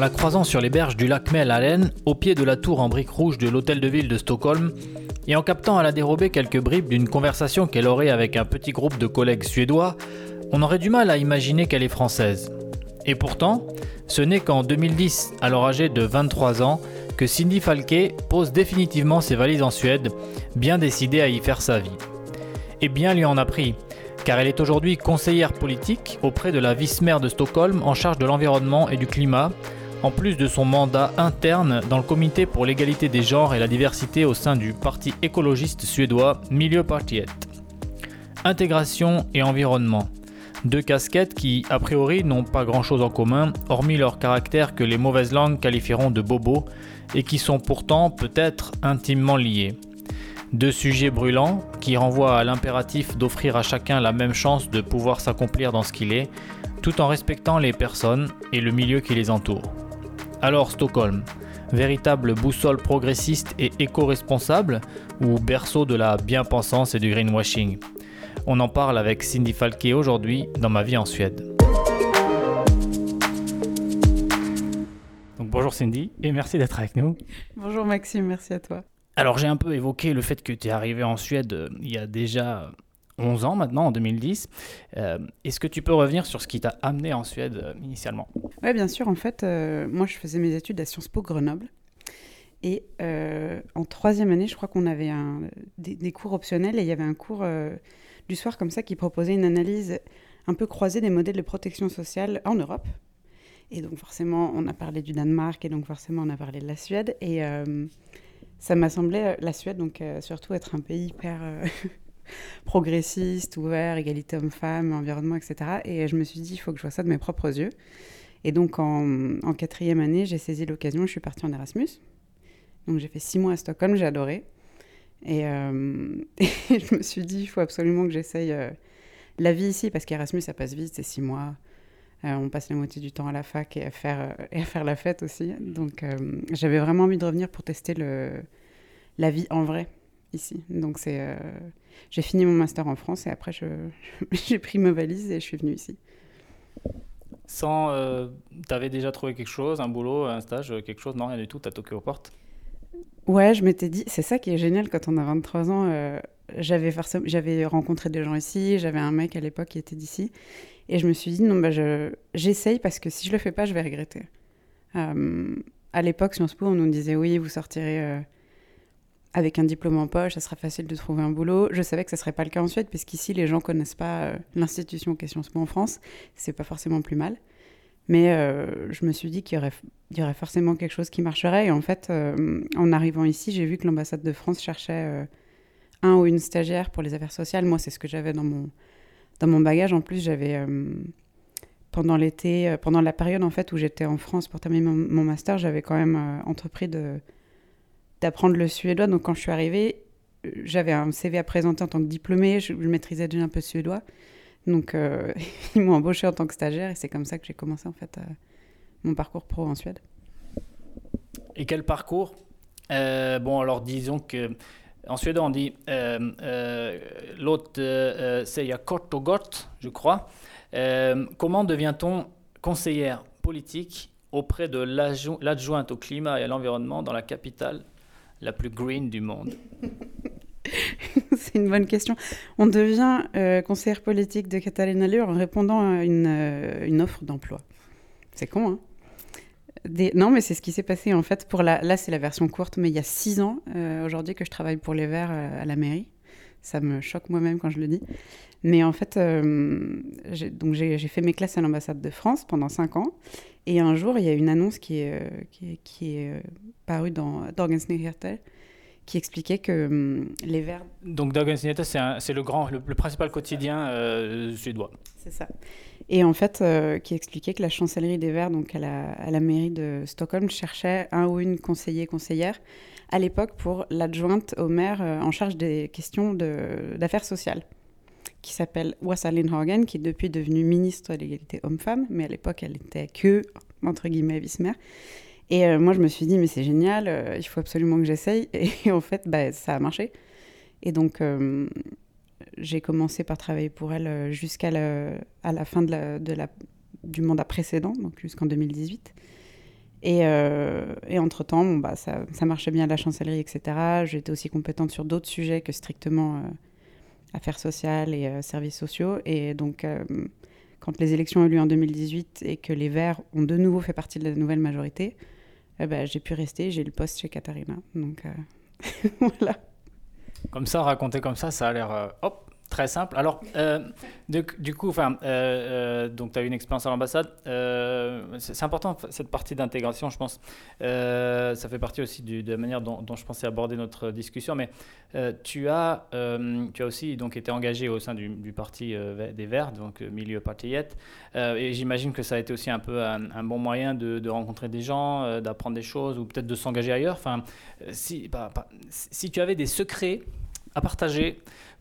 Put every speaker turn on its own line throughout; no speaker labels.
la croisant sur les berges du lac Mälaren, au pied de la tour en briques rouges de l'hôtel de ville de Stockholm, et en captant à la dérobée quelques bribes d'une conversation qu'elle aurait avec un petit groupe de collègues suédois, on aurait du mal à imaginer qu'elle est française. Et pourtant, ce n'est qu'en 2010, alors âgée de 23 ans, que Cindy Falke pose définitivement ses valises en Suède, bien décidée à y faire sa vie. Et bien lui en a pris, car elle est aujourd'hui conseillère politique auprès de la vice-maire de Stockholm en charge de l'environnement et du climat, en plus de son mandat interne dans le comité pour l'égalité des genres et la diversité au sein du parti écologiste suédois Miljöpartiet. Intégration et environnement. Deux casquettes qui, a priori, n'ont pas grand-chose en commun, hormis leur caractère que les mauvaises langues qualifieront de bobo, et qui sont pourtant peut-être intimement liés. Deux sujets brûlants qui renvoient à l'impératif d'offrir à chacun la même chance de pouvoir s'accomplir dans ce qu'il est, tout en respectant les personnes et le milieu qui les entoure. Alors Stockholm, véritable boussole progressiste et éco-responsable ou berceau de la bien-pensance et du greenwashing? On en parle avec Cindy Falke aujourd'hui dans Ma vie en Suède. Donc bonjour Cindy et merci d'être avec nous.
Bonjour Maxime, merci à toi.
Alors j'ai un peu évoqué le fait que tu es arrivé en Suède euh, il y a déjà 11 ans maintenant, en 2010. Euh, est-ce que tu peux revenir sur ce qui t'a amené en Suède euh, initialement?
Oui, bien sûr. En fait, moi, je faisais mes études à Sciences Po Grenoble. Et en troisième année, je crois qu'on avait des, cours optionnels et il y avait un cours du soir comme ça qui proposait une analyse un peu croisée des modèles de protection sociale en Europe. Et donc forcément, on a parlé du Danemark et donc forcément, on a parlé de la Suède. Et ça m'a semblé, euh, la Suède, donc euh, surtout être un pays hyper euh, progressiste, ouvert, égalité homme-femme, environnement, etc. Et je me suis dit, il faut que je vois ça de mes propres yeux. Et donc en, quatrième année, j'ai saisi l'occasion, je suis partie en Erasmus. Donc j'ai fait six mois à Stockholm, j'ai adoré. Et, je me suis dit, il faut absolument que j'essaye la vie ici, parce qu'Erasmus, ça passe vite, c'est six mois. on passe la moitié du temps à la fac et à faire, et à faire la fête aussi. Donc j'avais vraiment envie de revenir pour tester la vie en vrai ici. Donc c'est, euh, j'ai fini mon master en France et après j'ai pris ma valise et je suis venue ici.
Sans, euh, t'avais déjà trouvé quelque chose, un boulot, un stage, quelque chose? Non, rien du tout. T'as toqué aux portes?
Ouais, je m'étais dit, c'est ça qui est génial quand on a 23 ans. Euh, j'avais rencontré des gens ici. J'avais un mec à l'époque qui était d'ici, et je me suis dit non, bah je, j'essaye parce que si je le fais pas, je vais regretter. à l'époque, Sciences Po, on nous disait oui, vous sortirez avec un diplôme en poche, ça sera facile de trouver un boulot. Je savais que ce serait pas le cas en Suède, puisqu'ici, les gens connaissent pas euh, l'institution question Sciences Po en France. C'est pas forcément plus mal. Mais euh, je me suis dit qu'il y, y aurait, forcément quelque chose qui marcherait. Et en fait, euh, en arrivant ici, j'ai vu que l'ambassade de France cherchait un ou une stagiaire pour les affaires sociales. Moi, c'est ce que j'avais dans mon, dans mon bagage. En plus, j'avais pendant l'été, pendant la période en fait où j'étais en France pour terminer mon master, j'avais quand même entrepris de d'apprendre le suédois. Donc quand je suis arrivée, euh, j'avais un CV à présenter en tant que diplômée, je, maîtrisais déjà un peu suédois. Donc euh, ils m'ont embauché en tant que stagiaire et c'est comme ça que j'ai commencé en fait euh, mon parcours pro en Suède.
Et quel parcours? Bon alors disons que en suédois on dit l'autre c'est kort och gott, je crois. comment devient-on conseillère politique auprès de l'adjointe au climat et à l'environnement dans la capitale la plus green du monde
C'est une bonne question. On devient euh, conseillère politique de Catalina Lure en répondant à une, euh, une offre d'emploi. C'est con, hein. Non, mais c'est ce qui s'est passé en fait. Pour la... Là, c'est la version courte, mais il y a six ans euh, aujourd'hui que je travaille pour les Verts à la mairie. Ça me choque moi-même quand je le dis. Mais en fait, j'ai fait mes classes à l'ambassade de France pendant cinq ans. Et un jour, il y a une annonce qui est, euh, qui est, euh, parue dans Dagens Nyheter qui expliquait que hum, les Verts...
Donc Dagens Nyheter, c'est le, grand, le, principal quotidien euh, suédois.
C'est ça. Et en fait, qui expliquait que la chancellerie des Verts, donc à la, à la mairie de Stockholm, cherchait un ou une conseiller conseillère à l'époque pour l'adjointe au maire en charge des questions d'affaires sociales qui s'appelle Wassa Lindhagen, qui est depuis devenue ministre de l'égalité homme-femme, mais à l'époque, elle était que, entre guillemets, vice-maire. Et euh, moi, je me suis dit, mais c'est génial, euh, il faut absolument que j'essaye. Et en fait, bah, ça a marché. Et donc, euh, j'ai commencé par travailler pour elle jusqu'à la, fin du mandat précédent, donc jusqu'en 2018. Et, et entre-temps, bah, ça, marchait bien à la chancellerie, etc. J'étais aussi compétente sur d'autres sujets que strictement affaires sociales et services sociaux. Et donc, quand les élections ont eu lieu en 2018 et que les Verts ont de nouveau fait partie de la nouvelle majorité, eh ben, j'ai pu rester, j'ai eu le poste chez Katharina. Donc voilà.
Comme ça, raconter comme ça, ça a l'air hop, Très simple. Alors, euh, du, coup, enfin, euh, euh, donc tu as eu une expérience à l'ambassade. c'est important cette partie d'intégration, je pense. ça fait partie aussi de la manière dont, je pensais aborder notre discussion. Mais tu as, tu as aussi donc été engagé au sein du, parti des Verts, donc milieu partillette. et j'imagine que ça a été aussi un peu un, bon moyen de, rencontrer des gens, d'apprendre des choses, ou peut-être de s'engager ailleurs. Enfin, bah, bah, si tu avais des secrets à partager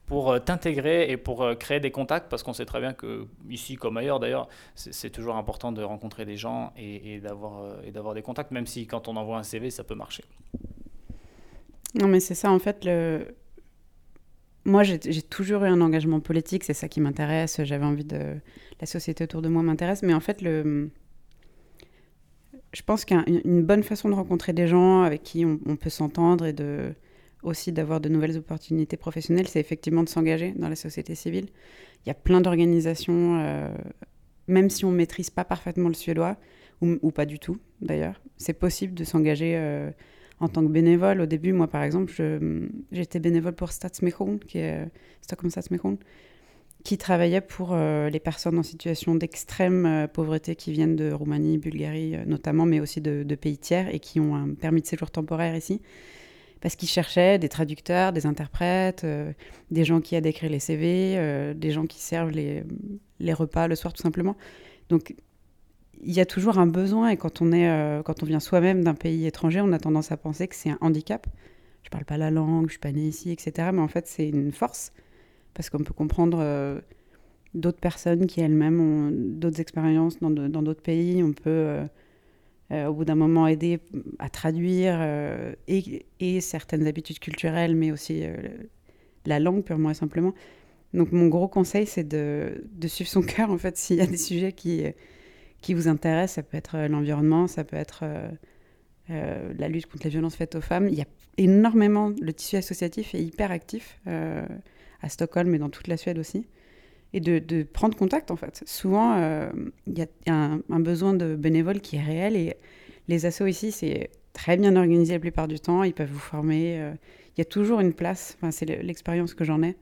pour euh, t'intégrer et pour euh, créer des contacts, parce qu'on sait très bien que ici comme ailleurs d'ailleurs, c'est toujours important de rencontrer des gens et, et d'avoir euh, des contacts, même si quand on envoie un CV, ça peut marcher.
Non mais c'est ça en fait, le... moi j'ai toujours eu un engagement politique, c'est ça qui m'intéresse, j'avais envie de... La société autour de moi m'intéresse, mais en fait le... Je pense qu'une bonne façon de rencontrer des gens avec qui on peut s'entendre et de aussi d'avoir de nouvelles opportunités professionnelles, c'est effectivement de s'engager dans la société civile. Il y a plein d'organisations, euh, même si on ne maîtrise pas parfaitement le suédois, ou, pas du tout d'ailleurs, c'est possible de s'engager euh, en tant que bénévole. Au début, moi par exemple, j'étais bénévole pour qui est Stockholm Stadsmission, qui travaillait pour euh, les personnes en situation d'extrême pauvreté qui viennent de Roumanie, Bulgarie notamment, mais aussi de, pays tiers et qui ont un permis de séjour temporaire ici parce qu'ils cherchaient des traducteurs, des interprètes, euh, des gens qui aident à écrire les CV, euh, des gens qui servent les, repas le soir tout simplement. Donc il y a toujours un besoin et quand on, est, euh, quand on vient soi-même d'un pays étranger, on a tendance à penser que c'est un handicap. Je parle pas la langue, je suis pas née ici, etc. Mais en fait c'est une force parce qu'on peut comprendre d'autres personnes qui elles-mêmes ont d'autres expériences dans d'autres pays. On peut au bout d'un moment aider à traduire euh, et, certaines habitudes culturelles, mais aussi euh, la langue purement et simplement. Donc mon gros conseil, c'est de, de, suivre son cœur, en fait, s'il y a des sujets qui, qui vous intéressent. Ça peut être l'environnement, ça peut être la lutte contre les violences faites aux femmes. Il y a énormément, le tissu associatif est hyper actif à Stockholm et dans toute la Suède aussi et de, prendre contact en fait. Souvent, euh, il y a, un, besoin de bénévoles qui est réel et les assos ici, c'est très bien organisé la plupart du temps. Ils peuvent vous former. Euh, il y a toujours une place. Enfin, c'est l'expérience que j'en ai.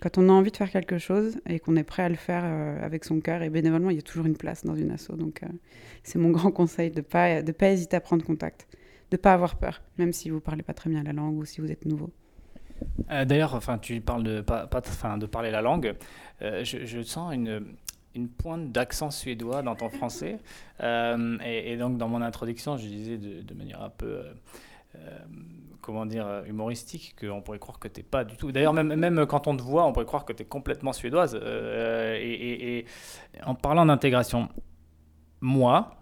Quand on a envie de faire quelque chose et qu'on est prêt à le faire euh, avec son cœur et bénévolement, il y a toujours une place dans une asso. Donc, c'est mon grand conseil de ne pas, pas hésiter à prendre contact, de ne pas avoir peur, même si vous ne parlez pas très bien la langue ou si vous êtes nouveau.
Euh, d'ailleurs, enfin, tu parles de, pas, pas de parler la langue. Euh, je, sens une, une pointe d'accent suédois dans ton français. Euh, et, donc, dans mon introduction, je disais de, manière un peu, comment dire, humoristique, qu'on pourrait croire que tu n'es pas du tout. D'ailleurs, même, même quand on te voit, on pourrait croire que tu es complètement suédoise. Et, et, en parlant d'intégration, moi,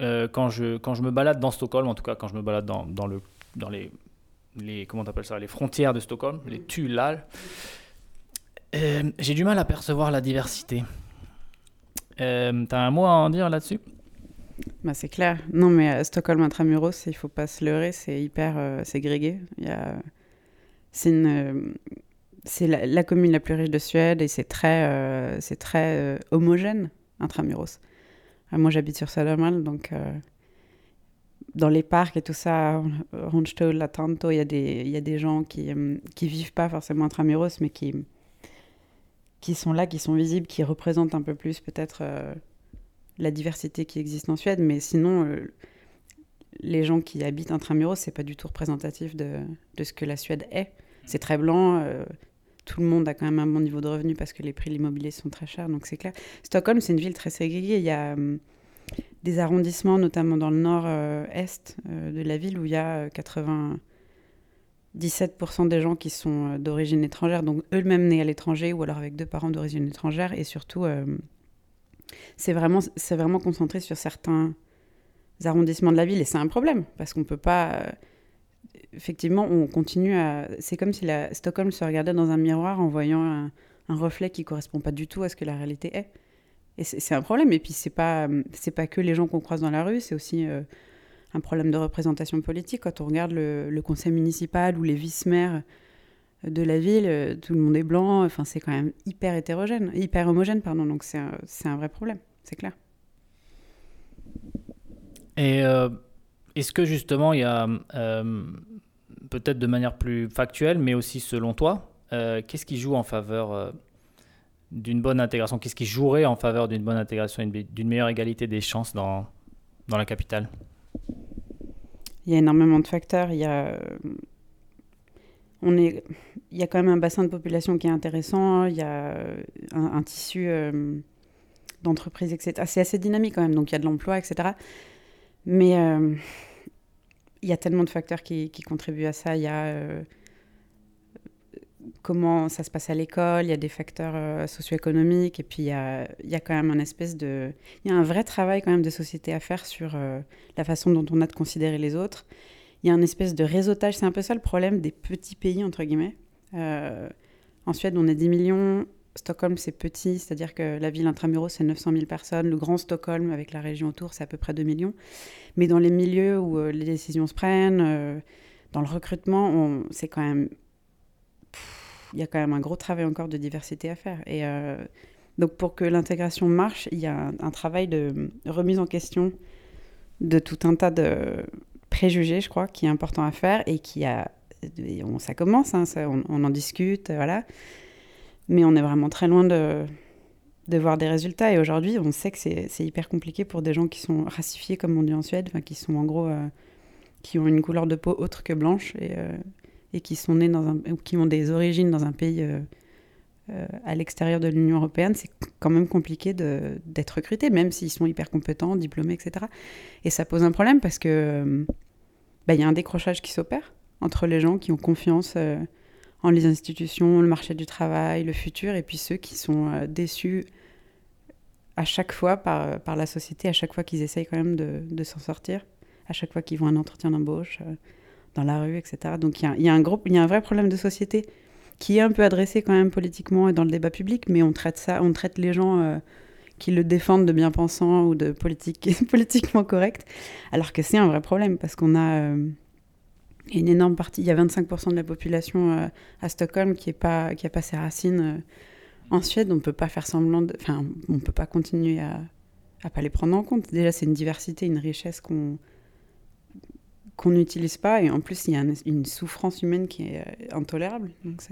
quand, je, quand je me balade dans Stockholm, en tout cas quand je me balade dans, dans, le, dans les les comment ça, les frontières de Stockholm, les Tulal. Euh, j'ai du mal à percevoir la diversité. Euh, T'as un mot à en dire là-dessus?
Bah, c'est clair. Non, mais à Stockholm intramuros, il faut pas se leurrer, c'est hyper euh, ségrégué. C'est une... Euh, c'est la, commune la plus riche de Suède et c'est très, c'est très homogène intramuros. moi, j'habite sur Södermalm, donc dans les parcs et tout ça, Rundstuhl, Latanto, il y, a des, y a des gens qui ne euh, vivent pas forcément intramuros, mais qui, qui sont là, qui sont visibles, qui représentent un peu plus peut-être euh, la diversité qui existe en Suède. Mais sinon, euh, les gens qui habitent intramuros, c'est pas du tout représentatif de, de, ce que la Suède est. C'est très blanc. tout le monde a quand même un bon niveau de revenu parce que les prix de l'immobilier sont très chers, donc c'est clair. Stockholm, c'est une ville très ségrégée. Il y a des arrondissements, notamment dans le nord-est euh, de la ville, où il y a 97% euh, des gens qui sont euh, d'origine étrangère, donc eux-mêmes nés à l'étranger ou alors avec deux parents d'origine étrangère. Et surtout, c'est vraiment, vraiment concentré sur certains arrondissements de la ville. Et c'est un problème, parce qu'on ne peut pas... effectivement, on continue à... C'est comme si la... Stockholm se regardait dans un miroir en voyant un, un reflet qui ne correspond pas du tout à ce que la réalité est. Et c'est un problème. Et puis, c'est pas, c'est pas que les gens qu'on croise dans la rue, c'est aussi euh, un problème de représentation politique. Quand on regarde le, conseil municipal ou les vice-maires de la ville, tout le monde est blanc. Enfin, c'est quand même hyper hétérogène, hyper homogène, pardon. Donc c'est un, un, vrai problème, c'est clair.
Et est-ce que justement, il y a peut-être de manière plus factuelle, mais aussi selon toi, qu'est-ce qui joue en faveur d'une bonne intégration Qu'est-ce qui jouerait en faveur d'une bonne intégration d'une meilleure égalité des chances dans, dans la capitale?
Il y a énormément de facteurs. Il y a, on est, il y a quand même un bassin de population qui est intéressant. Il y a un, tissu euh, d'entreprise, etc. C'est assez dynamique quand même. Donc il y a de l'emploi, etc. Mais euh, il y a tellement de facteurs qui, qui contribuent à ça. Il y a euh, comment ça se passe à l'école, il y a des facteurs euh, socio-économiques, et puis il y a, quand même un espèce de... Il y a un vrai travail quand même de société à faire sur euh, la façon dont on a de considérer les autres. Il y a un espèce de réseautage, c'est un peu ça le problème des petits pays, entre guillemets. Euh, en Suède, on est 10 millions, Stockholm, c'est petit, c'est-à-dire que la ville intramuros, c'est 900 000 personnes. Le grand Stockholm, avec la région autour, c'est à peu près 2 millions. Mais dans les milieux où les décisions se prennent, dans le recrutement, c'est quand même il y a quand même un gros travail encore de diversité à faire. Et euh, donc pour que l'intégration marche, il y a un, travail de remise en question de tout un tas de préjugés, je crois, qui est important à faire et qui a... on, ça commence, hein, on, en discute, voilà. Mais on est vraiment très loin de, de voir des résultats. Et aujourd'hui, on sait que c'est hyper compliqué pour des gens qui sont racifiés, comme on dit en Suède, qui sont en gros... Euh, qui ont une couleur de peau autre que blanche. Et, euh, et qui sont nés dans un, qui ont des origines dans un pays euh, euh, à l'extérieur de l'Union européenne, c'est quand même compliqué d'être recrutés, même s'ils sont hyper compétents, diplômés, etc. Et ça pose un problème parce que euh, bah, il y a un décrochage qui s'opère entre les gens qui ont confiance en les institutions, le marché du travail, le futur, et puis ceux qui sont déçus à chaque fois par, par la société, à chaque fois qu'ils essayent quand même de, de s'en sortir, à chaque fois qu'ils vont un entretien d'embauche dans la rue, etc. Donc il y a, un y a un vrai problème de société qui est un peu adressé quand même politiquement et dans le débat public, mais on traite ça, on traite les gens euh, qui le défendent de bien-pensants ou de politique, politiquement correct, alors que c'est un vrai problème parce qu'on a euh, une énorme partie, il y a 25% de la population euh, à Stockholm qui n'a pas ses racines en Suède, on peut pas faire semblant, enfin on peut pas continuer à, à pas les prendre en compte. Déjà c'est une diversité, une richesse qu'on qu'on n'utilise pas. Et en plus, il y a une souffrance humaine qui est euh, intolérable. Donc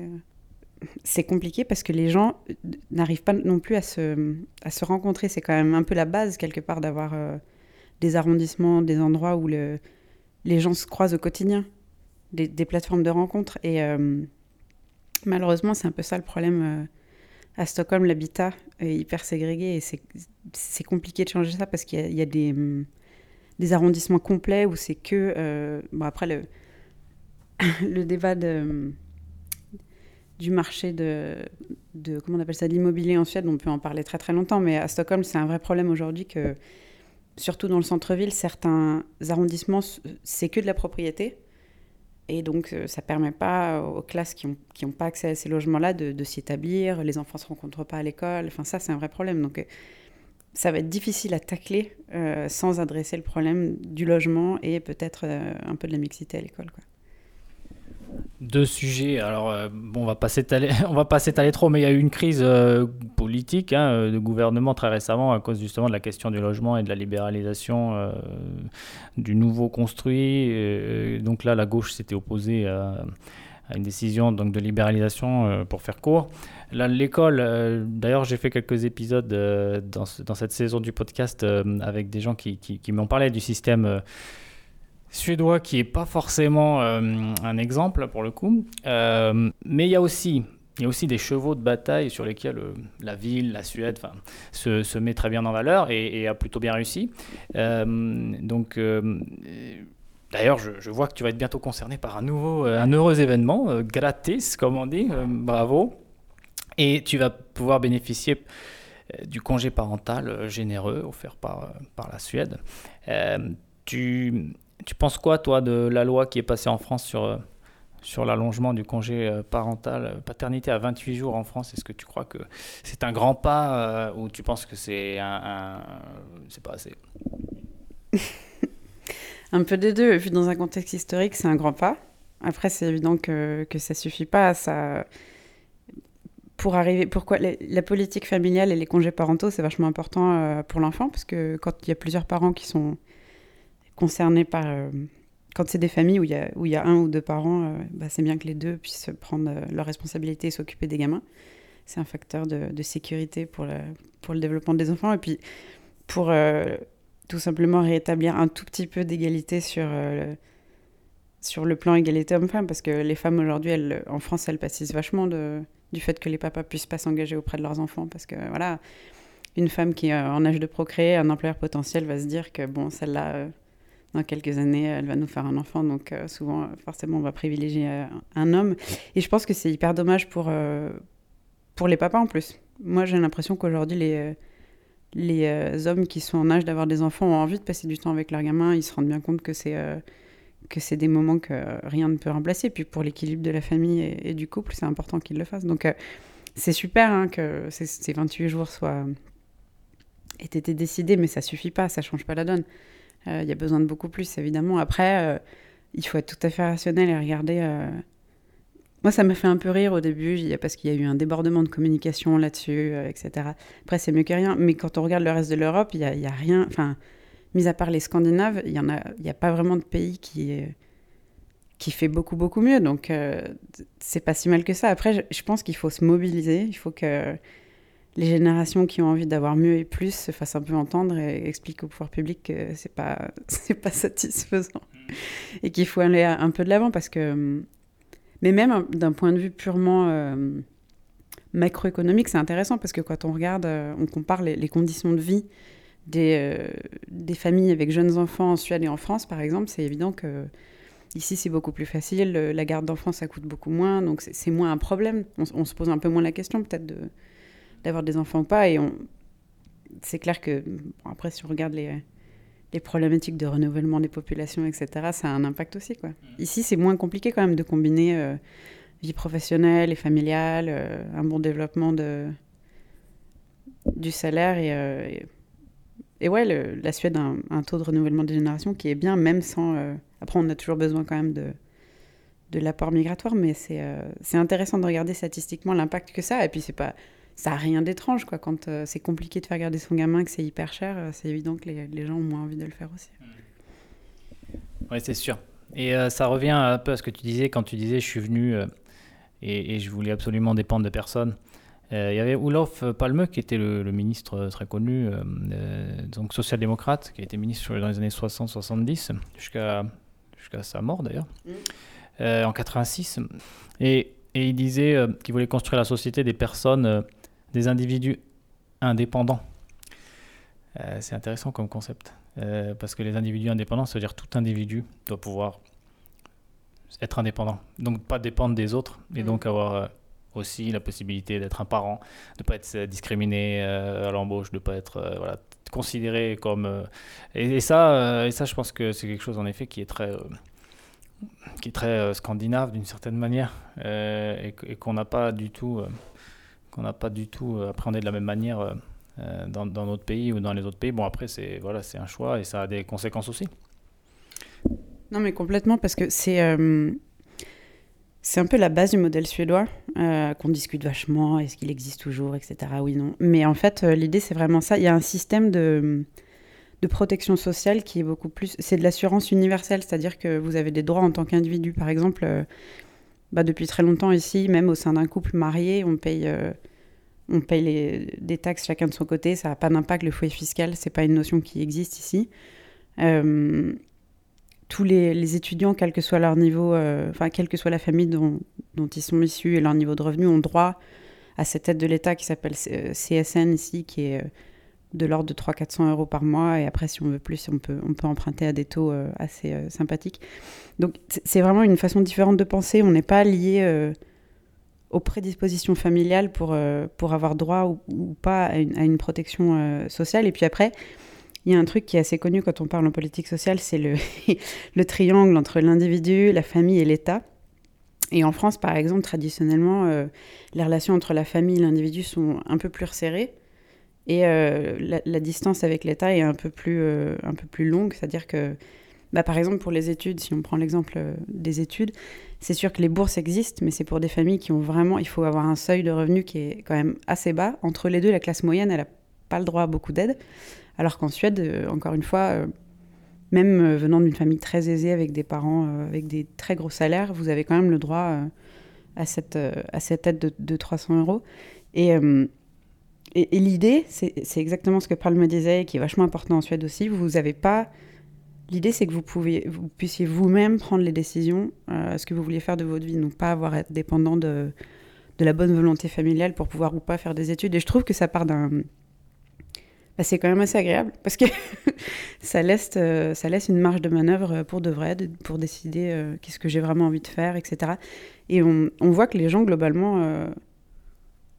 c'est compliqué parce que les gens euh, n'arrivent pas non plus à se, à se rencontrer. C'est quand même un peu la base, quelque part, d'avoir euh, des arrondissements, des endroits où le, les gens se croisent au quotidien, des, plateformes de rencontres. Et malheureusement, c'est un peu ça le problème. à Stockholm, l'habitat est hyper ségrégué et c'est compliqué de changer ça parce qu'il y, a des des arrondissements complets où c'est que. Euh, bon, après, le, le débat de, du marché de, de. Comment on appelle ça L'immobilier en Suède, on peut en parler très très longtemps, mais à Stockholm, c'est un vrai problème aujourd'hui que, surtout dans le centre-ville, certains arrondissements, c'est que de la propriété. Et donc, euh, ça ne permet pas aux classes qui n'ont qui ont pas accès à ces logements-là de, de s'y établir. Les enfants ne se rencontrent pas à l'école. Enfin, ça, c'est un vrai problème. Donc, euh, ça va être difficile à tacler euh, sans adresser le problème du logement et peut-être euh, un peu de la mixité à l'école.
Deux sujets. Alors, euh, bon, on va pas s'étaler, va pas s'étaler trop, mais il y a eu une crise politique hein, de gouvernement très récemment à cause justement de la question du logement et de la libéralisation du nouveau construit. donc là, la gauche s'était opposée à, une décision donc de libéralisation pour faire court l'école, euh, d'ailleurs, j'ai fait quelques épisodes euh, dans, cette saison du podcast euh, avec des gens qui, m'ont parlé du système suédois qui n'est pas forcément un exemple pour le coup. mais il y a aussi. Des chevaux de bataille sur lesquels la ville, la Suède se, se, met très bien en valeur et, a plutôt bien réussi. donc, D'ailleurs, je, vois que tu vas être bientôt concerné par un nouveau, un heureux événement, gratis, comme on dit. bravo. Et tu vas pouvoir bénéficier euh, du congé parental euh, généreux offert par, euh, par la Suède. tu, tu penses quoi, toi, de la loi qui est passée en France sur, sur l'allongement du congé parental, paternité à 28 jours en France? Est-ce que tu crois que c'est un grand pas ou tu penses que c'est un, c'est pas assez?
Un peu des deux. Et dans un contexte historique, c'est un grand pas. Après, c'est évident que, que ça suffit pas. Ça... Pour arriver, pourquoi la, politique familiale et les congés parentaux, c'est vachement important euh, pour l'enfant, parce que quand il y a plusieurs parents qui sont concernés par. Euh, quand c'est des familles où il y, a, où il y a un ou deux parents, euh, bah, c'est bien que les deux puissent prendre leurs responsabilités et s'occuper des gamins. C'est un facteur de, sécurité pour pour le développement des enfants. Et puis, pour tout simplement rétablir un tout petit peu d'égalité sur, euh, sur le plan égalité homme-femme, parce que les femmes aujourd'hui, en France, elles pâtissent vachement de, du fait que les papas puissent pas s'engager auprès de leurs enfants, parce que voilà, une femme qui est en âge de procréer, un employeur potentiel va se dire que bon, celle-là, euh, dans quelques années, elle va nous faire un enfant, donc euh, souvent, forcément, on va privilégier un homme. Et je pense que c'est hyper dommage pour, pour les papas en plus. Moi, j'ai l'impression qu'aujourd'hui, les les euh, hommes qui sont en âge d'avoir des enfants ont envie de passer du temps avec leurs gamins. Ils se rendent bien compte que c'est euh, des moments que rien ne peut remplacer. Puis pour l'équilibre de la famille et, du couple, c'est important qu'ils le fassent. Donc euh, c'est super hein, que ces, 28 jours soient aient été décidés, mais ça suffit pas, ça change pas la donne. Il y a besoin de beaucoup plus, évidemment. Après, il faut être tout à fait rationnel et regarder moi, ça m'a fait un peu rire au début, parce qu'il y a eu un débordement de communication là-dessus, euh, etc. Après, c'est mieux que rien. Mais quand on regarde le reste de l'Europe, il n'y a, a, rien. Enfin, mis à part les Scandinaves, il n'y a, y a pas vraiment de pays qui, qui fait beaucoup, beaucoup mieux. Donc, euh, c'est pas si mal que ça. Après, je, pense qu'il faut se mobiliser. Il faut que les générations qui ont envie d'avoir mieux et plus se fassent un peu entendre et expliquent au pouvoir public que c'est pas, pas satisfaisant. Et qu'il faut aller un peu de l'avant parce que hum, mais même d'un point de vue purement euh, macroéconomique, c'est intéressant parce que quand on regarde, euh, on compare les, conditions de vie des, euh, des, familles avec jeunes enfants en Suède et en France, par exemple, c'est évident que ici c'est beaucoup plus facile. La garde d'enfants, ça coûte beaucoup moins, donc c'est moins un problème. On, se pose un peu moins la question peut-être d'avoir des enfants ou pas. Et c'est clair que, après, si on regarde les les problématiques de renouvellement des populations, etc., ça a un impact aussi. Quoi. Mm. Ici, c'est moins compliqué quand même de combiner euh, vie professionnelle et familiale, euh, un bon développement de, du salaire et, euh, et, ouais, la Suède a un, taux de renouvellement des générations qui est bien, même sans. après, on a toujours besoin quand même de, de l'apport migratoire, mais c'est intéressant de regarder statistiquement l'impact que ça a. Et puis, c'est pas ça n'a rien d'étrange, quoi. Quand euh, c'est compliqué de faire garder son gamin, que c'est hyper cher, euh, c'est évident que les, les, gens ont moins envie de le faire aussi.
Oui, c'est sûr. Et euh, ça revient un peu à ce que tu disais quand tu disais je suis venu et, et, je voulais absolument dépendre de personne. Il y avait Olof Palme qui était le, ministre très connu, donc social-démocrate, qui a été ministre dans les années 60-70 jusqu'à jusqu'à sa mort d'ailleurs, mm. en 86. Et, et il disait qu'il voulait construire la société des personnes des individus indépendants. Euh, c'est intéressant comme concept. Euh, parce que les individus indépendants, ça veut dire tout individu doit pouvoir être indépendant. Donc pas dépendre des autres et mm. donc avoir euh, aussi la possibilité d'être un parent, de ne pas être discriminé à l'embauche, de ne pas être voilà, considéré comme... Et, ça, et ça, je pense que c'est quelque chose en effet qui est très qui est très scandinave d'une certaine manière et, qu'on n'a pas du tout qu'on n'a pas du tout euh, appréhendé de la même manière euh, euh, dans, dans, notre pays ou dans les autres pays. Bon, après, c'est voilà, un choix et ça a des conséquences aussi.
Non, mais complètement, parce que c'est c'est un peu la base du modèle suédois, qu'on discute vachement, est-ce qu'il existe toujours, etc. Oui, non. Mais en fait, l'idée, c'est vraiment ça. Il y a un système de, de protection sociale qui est beaucoup plus... C'est de l'assurance universelle, c'est-à-dire que vous avez des droits en tant qu'individu. Par exemple, bah, depuis très longtemps ici, même au sein d'un couple marié, on paye, euh, on paye les, des taxes chacun de son côté. Ça n'a pas d'impact. Le foyer fiscal, c'est pas une notion qui existe ici. Euh, tous les, étudiants, quel que soit leur niveau, euh, enfin, quelle que soit la famille dont, dont, ils sont issus et leur niveau de revenu, ont droit à cette aide de l'État qui s'appelle CSN ici, qui est de l'ordre de 300-400 euros par mois. Et après, si on veut plus, on peut, on peut emprunter à des taux euh, assez euh, sympathiques. Donc, c'est vraiment une façon différente de penser. On n'est pas lié euh, aux prédispositions familiales pour, pour avoir droit ou, pas à une, protection sociale. Et puis après, il y a un truc qui est assez connu quand on parle en politique sociale, c'est le, le triangle entre l'individu, la famille et l'État. Et en France, par exemple, traditionnellement, les relations entre la famille et l'individu sont un peu plus resserrées. Et euh, la, distance avec l'État est un peu plus, euh, un peu plus longue, c'est-à-dire que bah, par exemple, pour les études, si on prend l'exemple des études, c'est sûr que les bourses existent, mais c'est pour des familles qui ont vraiment, il faut avoir un seuil de revenus qui est quand même assez bas. Entre les deux, la classe moyenne, elle n'a pas le droit à beaucoup d'aide. Alors qu'en Suède, encore une fois, même venant d'une famille très aisée avec des parents avec des très gros salaires, vous avez quand même le droit à, cette, à cette aide de, de 300 euros. Et et, l'idée, c'est exactement ce que Paul me disait, qui est vachement important en Suède aussi. Vous n'avez pas. L'idée, c'est que vous, puissiez vous-même prendre les décisions, euh, ce que vous vouliez faire de votre vie, donc pas avoir à être dépendant de, de la bonne volonté familiale pour pouvoir ou pas faire des études. Et je trouve que ça part d'un. Bah, c'est quand même assez agréable parce que ça, laisse, euh, ça laisse une marge de manœuvre pour de vrai, pour décider euh, qu'est-ce que j'ai vraiment envie de faire, etc. Et on, voit que les gens, globalement,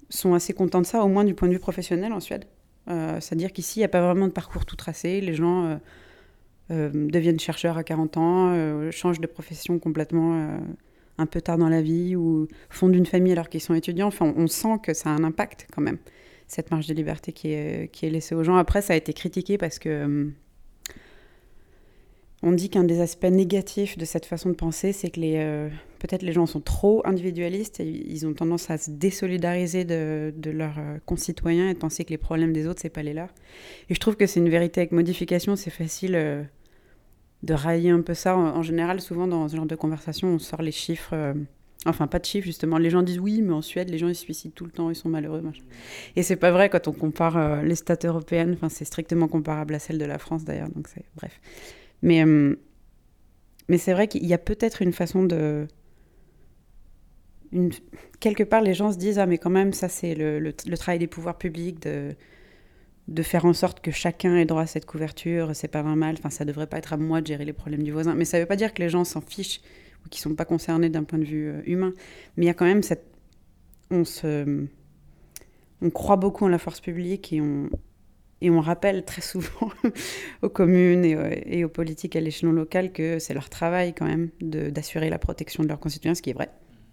sont assez contents de ça, au moins du point de vue professionnel en Suède. Euh, c'est-à-dire qu'ici, il n'y a pas vraiment de parcours tout tracé. Les gens euh, euh, deviennent chercheurs à 40 ans, changent de profession complètement un peu tard dans la vie ou fondent une famille alors qu'ils sont étudiants. Enfin, on sent que ça a un impact quand même, cette marge de liberté qui est, qui est laissée aux gens. Après, ça a été critiqué parce que on dit qu'un des aspects négatifs de cette façon de penser, c'est que les, peut-être les gens sont trop individualistes et ils ont tendance à se désolidariser de, leurs euh, concitoyens et de penser que les problèmes des autres, c'est pas les leurs. Et je trouve que c'est une vérité avec modification, c'est facile euh, de railler un peu ça. En, général, souvent dans ce genre de conversation, on sort les chiffres. Enfin, pas de chiffres, justement. Les gens disent oui, mais en Suède, les gens ils se suicident tout le temps, ils sont malheureux. Et c'est pas vrai quand on compare les stats européennes. C'est strictement comparable à celle de la France d'ailleurs. Donc, c'est bref. Mais, euh, mais c'est vrai qu'il y a peut-être une façon de. Quelque part, les gens se disent Ah, mais quand même, ça, c'est le, travail des pouvoirs publics de, faire en sorte que chacun ait droit à cette couverture, c'est pas normal. Enfin, ça devrait pas être à moi de gérer les problèmes du voisin. Mais ça veut pas dire que les gens s'en fichent ou qu'ils sont pas concernés d'un point de vue euh, humain. Mais il y a quand même cette. On se. On croit beaucoup en la force publique et on, et on rappelle très souvent aux communes et, aux politiques à l'échelon local que c'est leur travail quand même d'assurer la protection de leurs concitoyens, ce qui est vrai,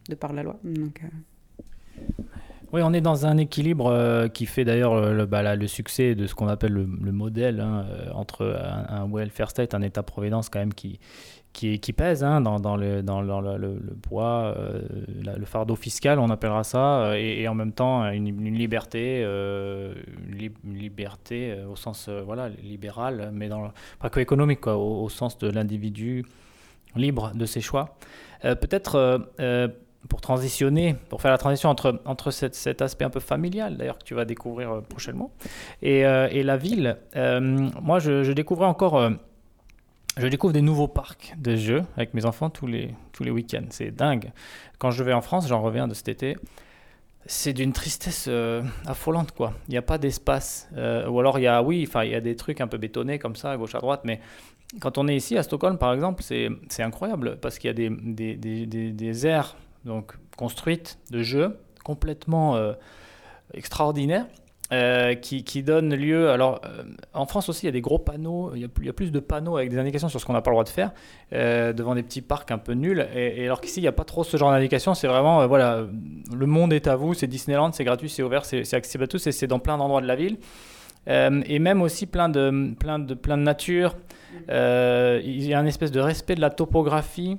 de par la loi. Euh,
Oui, on est dans un équilibre euh, qui fait d'ailleurs le, bah, le, succès de ce qu'on appelle le, modèle hein, euh, entre un, welfare state, un État-providence quand même qui, qui, pèse hein, dans, le, poids, euh, le fardeau fiscal, on appellera ça, euh, et, en même temps une, liberté, euh, liberté au sens voilà, libéral, mais dans, pas que économique, au, sens de l'individu libre de ses choix. Peut-être pour transitionner, pour faire la transition entre, entre cet, cet aspect un peu familial, d'ailleurs, que tu vas découvrir prochainement, et, et la ville, moi je, je découvrais encore je découvre des nouveaux parcs de jeux avec mes enfants tous les, tous les week-ends. C'est dingue. Quand je vais en France, j'en reviens de cet été, c'est d'une tristesse euh, affolante, quoi. Il n'y a pas d'espace. Euh, ou alors, il y a, oui, il y a des trucs un peu bétonnés comme ça, à gauche, à droite, mais quand on est ici, à Stockholm, par exemple, c'est incroyable parce qu'il y a des, des, des, des, aires donc, construites de jeux complètement euh, extraordinaires euh, qui, donne lieu. Alors, euh, en France aussi, il y a des gros panneaux, il y a, plus de panneaux avec des indications sur ce qu'on n'a pas le droit de faire, devant des petits parcs un peu nuls. Et, alors qu'ici, il n'y a pas trop ce genre d'indications. C'est vraiment, voilà, le monde est à vous, c'est Disneyland, c'est gratuit, c'est ouvert, c'est accessible à tous et c'est dans plein d'endroits de la ville. et même aussi plein de, plein de, plein de nature. il y a une espèce de respect de la topographie.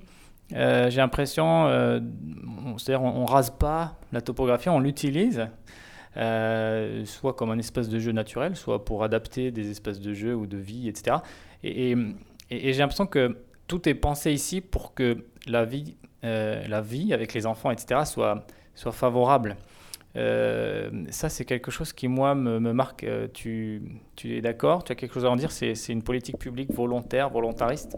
J'ai l'impression, c'est-à-dire on, on rase pas la topographie, on l'utilise. Euh, soit comme un espace de jeu naturel, soit pour adapter des espaces de jeu ou de vie, etc. Et, j'ai l'impression que tout est pensé ici pour que la vie, euh, la vie avec les enfants, etc., soit, favorable. Euh, ça, c'est quelque chose qui, moi, me, marque. Tu es d'accord? Tu as quelque chose à en dire? C'est une politique publique volontaire, volontariste?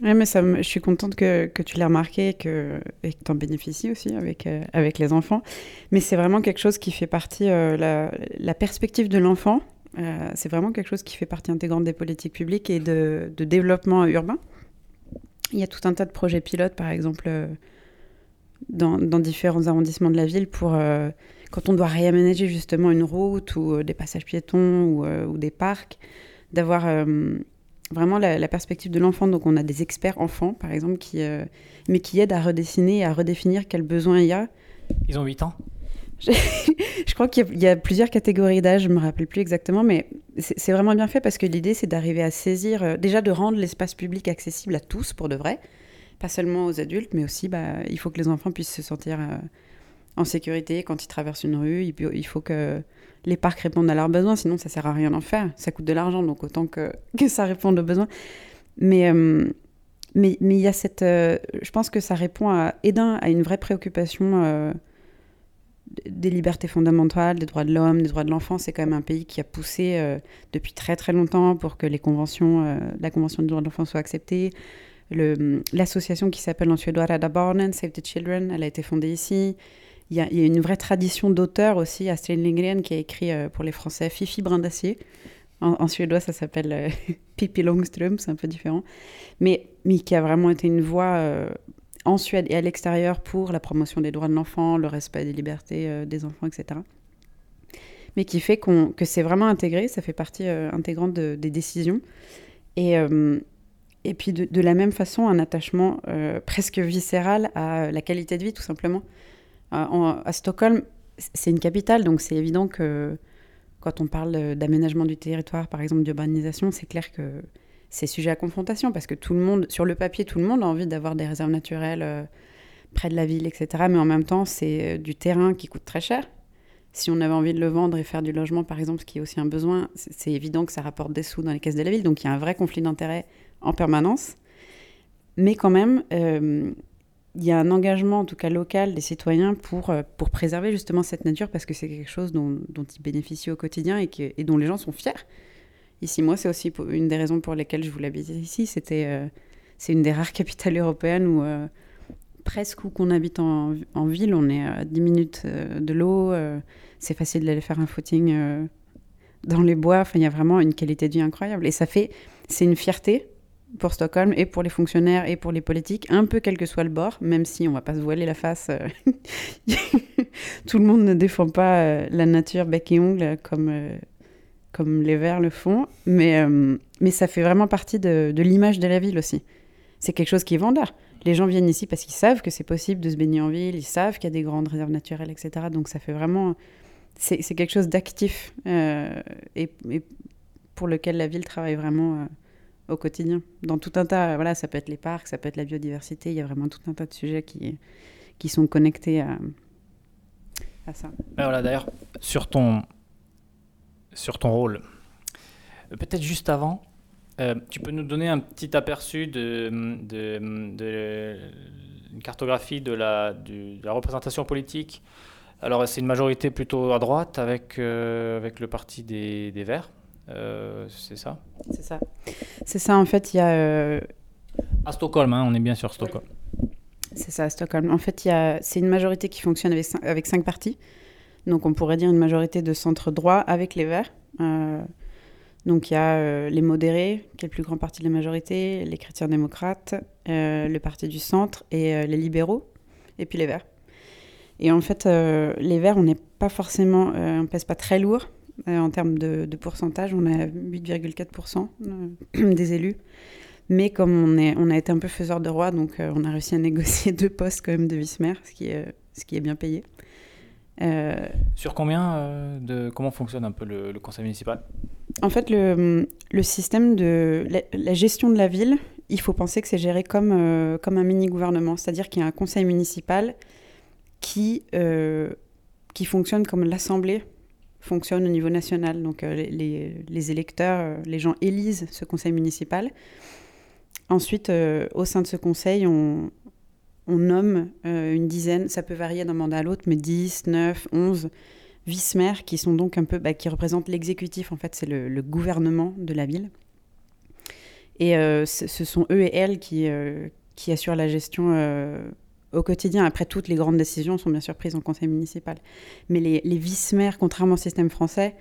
Oui, mais je suis contente que, tu l'aies remarqué et que tu en bénéficies aussi avec, euh, avec les enfants. Mais c'est vraiment quelque chose qui fait partie, euh, la, perspective de l'enfant, euh, c'est vraiment quelque chose qui fait partie intégrante des politiques publiques et de, développement urbain. Il y a tout un tas de projets pilotes, par exemple, dans, différents arrondissements de la ville pour quand on doit réaménager justement une route ou des passages piétons ou des parcs, d'avoir vraiment la, perspective de l'enfant. Donc on a des experts enfants, par exemple, qui, euh, mais qui aident à redessiner et à redéfinir quels besoins il y a.
Ils ont 8 ans
je crois qu'il y, a plusieurs catégories d'âge, je me rappelle plus exactement, mais c'est vraiment bien fait parce que l'idée c'est d'arriver à saisir, euh, déjà de rendre l'espace public accessible à tous pour de vrai, pas seulement aux adultes, mais aussi bah, il faut que les enfants puissent se sentir euh, en sécurité quand ils traversent une rue, il, faut que les parcs répondent à leurs besoins, sinon ça sert à rien d'en faire, ça coûte de l'argent, donc autant que, ça réponde aux besoins. Mais euh, il y a cette, je pense que ça répond à, à une vraie préoccupation des libertés fondamentales, des droits de l'homme, des droits de l'enfant. C'est quand même un pays qui a poussé euh, depuis très très longtemps pour que les conventions, euh, la Convention des droits de l'enfant soit acceptée. L'association qui s'appelle en suédois Rada Barnen, Save the Children, elle a été fondée ici. Il y a, une vraie tradition d'auteur aussi. Astrid Lindgren qui a écrit euh, pour les Français Fifi Brin d'Acier. En, suédois, ça s'appelle Pippi Longström, c'est un peu différent. Mais, qui a vraiment été une voix en Suède et à l'extérieur pour la promotion des droits de l'enfant, le respect des libertés euh, des enfants, etc. Mais qui fait que c'est vraiment intégré, ça fait partie euh, intégrante des décisions. Euh, et puis de, la même façon, un attachement presque viscéral à la qualité de vie, tout simplement. À Stockholm, c'est une capitale, donc c'est évident que quand on parle d'aménagement du territoire, par exemple d'urbanisation, c'est clair que c'est sujet à confrontation parce que tout le monde, sur le papier, tout le monde a envie d'avoir des réserves naturelles euh, près de la ville, etc. Mais en même temps, c'est euh, du terrain qui coûte très cher. Si on avait envie de le vendre et faire du logement, par exemple, ce qui est aussi un besoin, c'est évident que ça rapporte des sous dans les caisses de la ville. Donc il y a un vrai conflit d'intérêts en permanence. Mais quand même, euh, il y a un engagement, en tout cas local, des citoyens pour, pour préserver justement cette nature parce que c'est quelque chose dont, ils bénéficient au quotidien et, et dont les gens sont fiers ici. Moi, c'est aussi une des raisons pour lesquelles je voulais habiter ici. C'était, euh, c'est une des rares capitales européennes où euh, presque où qu'on habite en, ville, on est à 10 minutes euh, de l'eau. c'est facile d'aller faire un footing dans les bois. Enfin, il y a vraiment une qualité de vie incroyable. Et ça fait, c'est une fierté pour Stockholm et pour les fonctionnaires et pour les politiques, un peu quel que soit le bord, même si on va pas se voiler la face. Tout le monde ne défend pas la nature bec et ongle comme comme les Verts le font, mais, euh, mais ça fait vraiment partie de, l'image de la ville aussi. C'est quelque chose qui est vendeur. Les gens viennent ici parce qu'ils savent que c'est possible de se baigner en ville, ils savent qu'il y a des grandes réserves naturelles, etc. Donc ça fait vraiment... C'est quelque chose d'actif euh, et, pour lequel la ville travaille vraiment euh, au quotidien. Dans tout un tas, voilà, ça peut être les parcs, ça peut être la biodiversité, il y a vraiment tout un tas de sujets qui, qui sont connectés à, ça.
Voilà, d'ailleurs, sur ton, sur ton rôle. Euh, peut-être juste avant, euh, tu peux nous donner un petit aperçu de, de, une cartographie de la, la représentation politique. Alors, c'est une majorité plutôt à droite avec, euh, avec le parti des, des Verts. C'est ça
C'est ça. C'est ça, en fait, il y a.
À Stockholm, hein, on est bien sur Stockholm.
C'est ça, à Stockholm. En fait, c'est une majorité qui fonctionne avec, avec cinq partis. Donc on pourrait dire une majorité de centre droit avec les Verts. Euh, donc il y a euh, les modérés, qui est le plus grand parti de la majorité, les chrétiens démocrates, euh, le parti du centre et les libéraux, et puis les Verts. Et en fait, les Verts, on n'est pas forcément, on pèse pas très lourd en termes de, pourcentage. On a 8,4% des élus. Mais comme on, est, on a été un peu faiseur de roi, donc on a réussi à négocier deux postes quand même de vice-maire, ce, qui est, ce qui est bien payé.
Euh, Sur combien euh, de comment fonctionne un peu le, conseil municipal?
En fait, le, le système de la, gestion de la ville, il faut penser que c'est géré comme, euh, comme un mini gouvernement, c'est-à-dire qu'il y a un conseil municipal qui qui fonctionne comme l'assemblée fonctionne au niveau national. Donc les, les, électeurs, les gens élisent ce conseil municipal. Ensuite, au sein de ce conseil, on, nomme euh, une dizaine, ça peut varier d'un mandat à l'autre, mais 10, 9, 11 vice-maires qui sont donc un peu, bah, qui représentent l'exécutif, en fait, c'est le, gouvernement de la ville. Et euh, ce sont eux et elles euh, qui assurent la gestion au quotidien. Après, toutes les grandes décisions sont bien sûr prises en conseil municipal. Mais les, les vice-maires, contrairement au système français,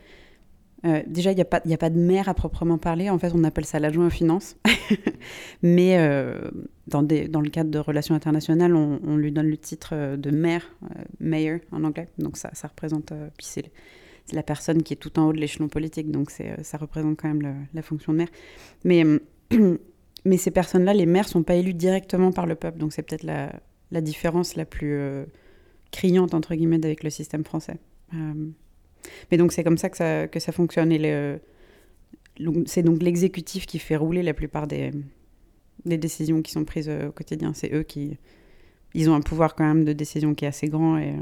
euh, déjà, il n'y a, a pas de maire à proprement parler. En fait, on appelle ça l'adjoint aux finances. Mais euh, dans, des, dans, le cadre de relations internationales, on, lui donne le titre euh, de maire, mayor en anglais. Donc ça, ça représente. puis c'est la personne qui est tout en haut de l'échelon politique. Donc ça représente quand même la fonction de maire. Mais, mais ces personnes-là, les maires, sont pas élus directement par le peuple. Donc c'est peut-être la, la, différence la plus criante, entre guillemets, avec le système français. mais donc c'est comme ça que, ça que ça fonctionne. Et c'est donc l'exécutif qui fait rouler la plupart des, des décisions qui sont prises au quotidien. C'est eux qui... Ils ont un pouvoir quand même de décision qui est assez grand. Et...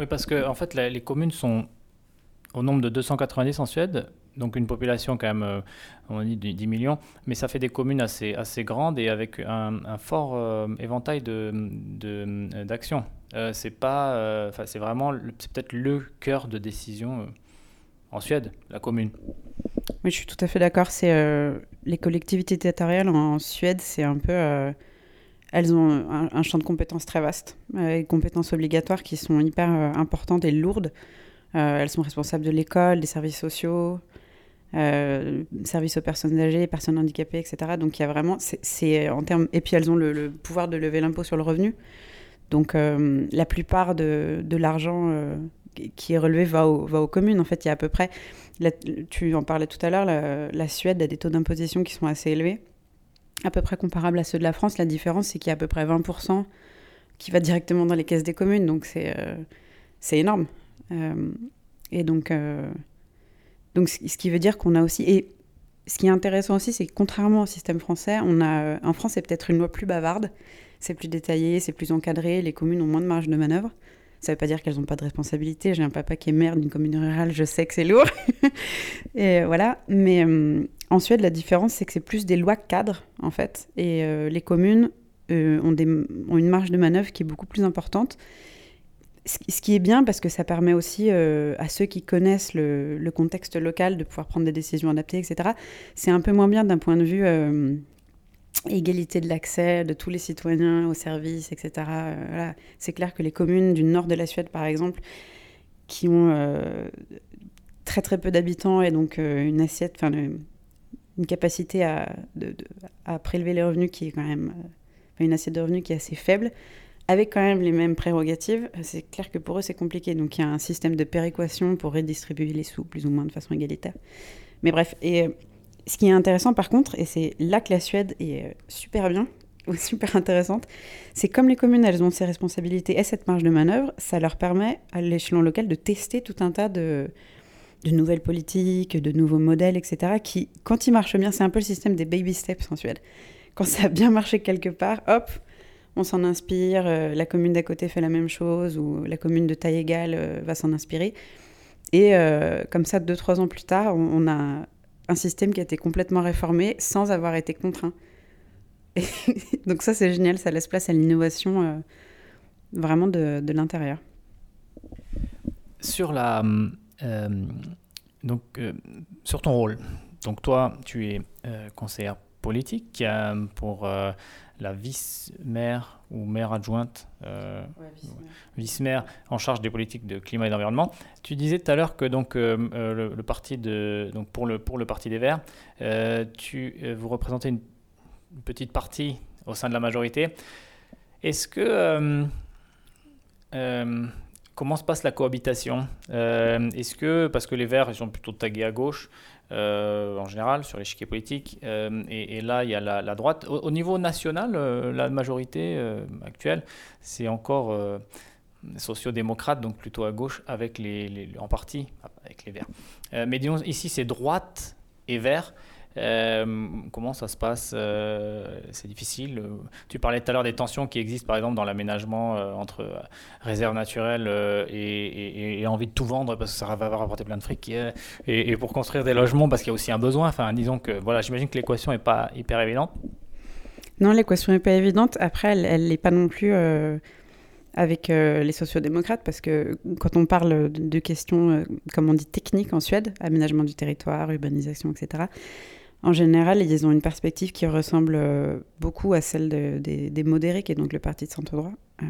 Oui, parce que en fait, les communes sont au nombre de 290 en Suède, donc une population quand même, euh, on dit 10 millions, mais ça fait des communes assez, assez grandes et avec un, fort euh, éventail d'actions. De, de, euh, c'est pas, vraiment, c'est peut-être le cœur de décision en Suède, la commune.
Oui, je suis tout à fait d'accord. Les collectivités territoriales en Suède, c'est un peu elles ont un, champ de compétences très vaste, des compétences obligatoires qui sont hyper importantes et lourdes. Euh, elles sont responsables de l'école, des services sociaux, euh, services aux personnes âgées, personnes handicapées, etc. Donc il y a vraiment, c'est en termes, et puis elles ont le, pouvoir de lever l'impôt sur le revenu. Donc euh, la plupart de, l'argent qui est relevé va, va, aux communes. En fait, il y a à peu près, tu en parlais tout à l'heure, la, Suède a des taux d'imposition qui sont assez élevés, à peu près comparables à ceux de la France. La différence, c'est qu'il y a à peu près 20% qui va directement dans les caisses des communes. Donc c'est c'est énorme. Euh, et donc, euh, donc, ce qui veut dire qu'on a aussi. Et ce qui est intéressant aussi, c'est que contrairement au système français, on a, en France, c'est peut-être une loi plus bavarde, c'est plus détaillé, c'est plus encadré, les communes ont moins de marge de manœuvre. Ça ne veut pas dire qu'elles n'ont pas de responsabilité. J'ai un papa qui est maire d'une commune rurale, je sais que c'est lourd. et voilà. Mais euh, en Suède, la différence, c'est que c'est plus des lois cadres, en fait. Et les communes ont, une marge de manœuvre qui est beaucoup plus importante ce qui est bien parce que ça permet aussi euh, à ceux qui connaissent le, contexte local de pouvoir prendre des décisions adaptées, etc. C'est un peu moins bien d'un point de vue euh, égalité de l'accès de tous les citoyens aux services, etc. Euh. C'est clair que les communes du nord de la Suède, par exemple, qui ont très très peu d'habitants et donc une assiette, enfin une capacité à, prélever les revenus qui est quand même une assiette de revenus qui est assez faible avec quand même les mêmes prérogatives, c'est clair que pour eux c'est compliqué. Donc il y a un système de péréquation pour redistribuer les sous plus ou moins de façon égalitaire. Mais bref, et euh, ce qui est intéressant par contre, et c'est là que la Suède est euh, super bien, ou super intéressante, c'est comme les communes, elles ont ces responsabilités et cette marge de manœuvre, ça leur permet à l'échelon local de tester tout un tas de nouvelles politiques, de nouveaux modèles, etc. qui, quand ils marchent bien, c'est un peu le système des baby steps en Suède. Quand ça a bien marché quelque part, hop, on s'en inspire, euh, la commune d'à côté fait la même chose, ou la commune de taille égale euh, va s'en inspirer. Et euh, comme ça, deux, trois ans plus tard, on, a un système qui a été complètement réformé sans avoir été contraint. donc ça, c'est génial, ça laisse place à l'innovation vraiment de, l'intérieur.
Sur la... donc, sur ton rôle, donc toi, tu es conseillère politique pour la vice-maire ou maire adjointe, euh, vice-maire en charge des politiques de climat et d'environnement. Tu disais tout à l'heure que donc euh, euh, le, parti de donc pour le pour le parti des Verts, tu vous représentez une, petite partie au sein de la majorité. Est-ce que comment se passe la cohabitation? Est-ce que parce que les Verts ils sont plutôt tagués à gauche, en général sur l'échiquier politique. Euh, et, là, il y a la, droite. Au, niveau national, euh, la majorité actuelle, c'est encore sociaux-démocrate, donc plutôt à gauche, avec les, en partie avec les Verts. mais disons, ici, c'est droite et Verts. Euh, comment ça se passe euh, C'est difficile. Tu parlais tout à l'heure des tensions qui existent, par exemple, dans l'aménagement euh, entre réserve naturelle et, envie de tout vendre parce que ça va rapporter plein de fric et, pour construire des logements parce qu'il y a aussi un besoin. Enfin, disons que voilà, j'imagine que l'équation n'est pas hyper évidente.
Non, l'équation n'est pas évidente. Après, elle n'est pas non plus avec les sociodémocrates, parce que quand on parle de, questions, comme on dit, techniques en Suède, aménagement du territoire, urbanisation, etc., en général, ils ont une perspective qui ressemble euh, beaucoup à celle des modérés, qui est donc le parti de centre-droit. Euh,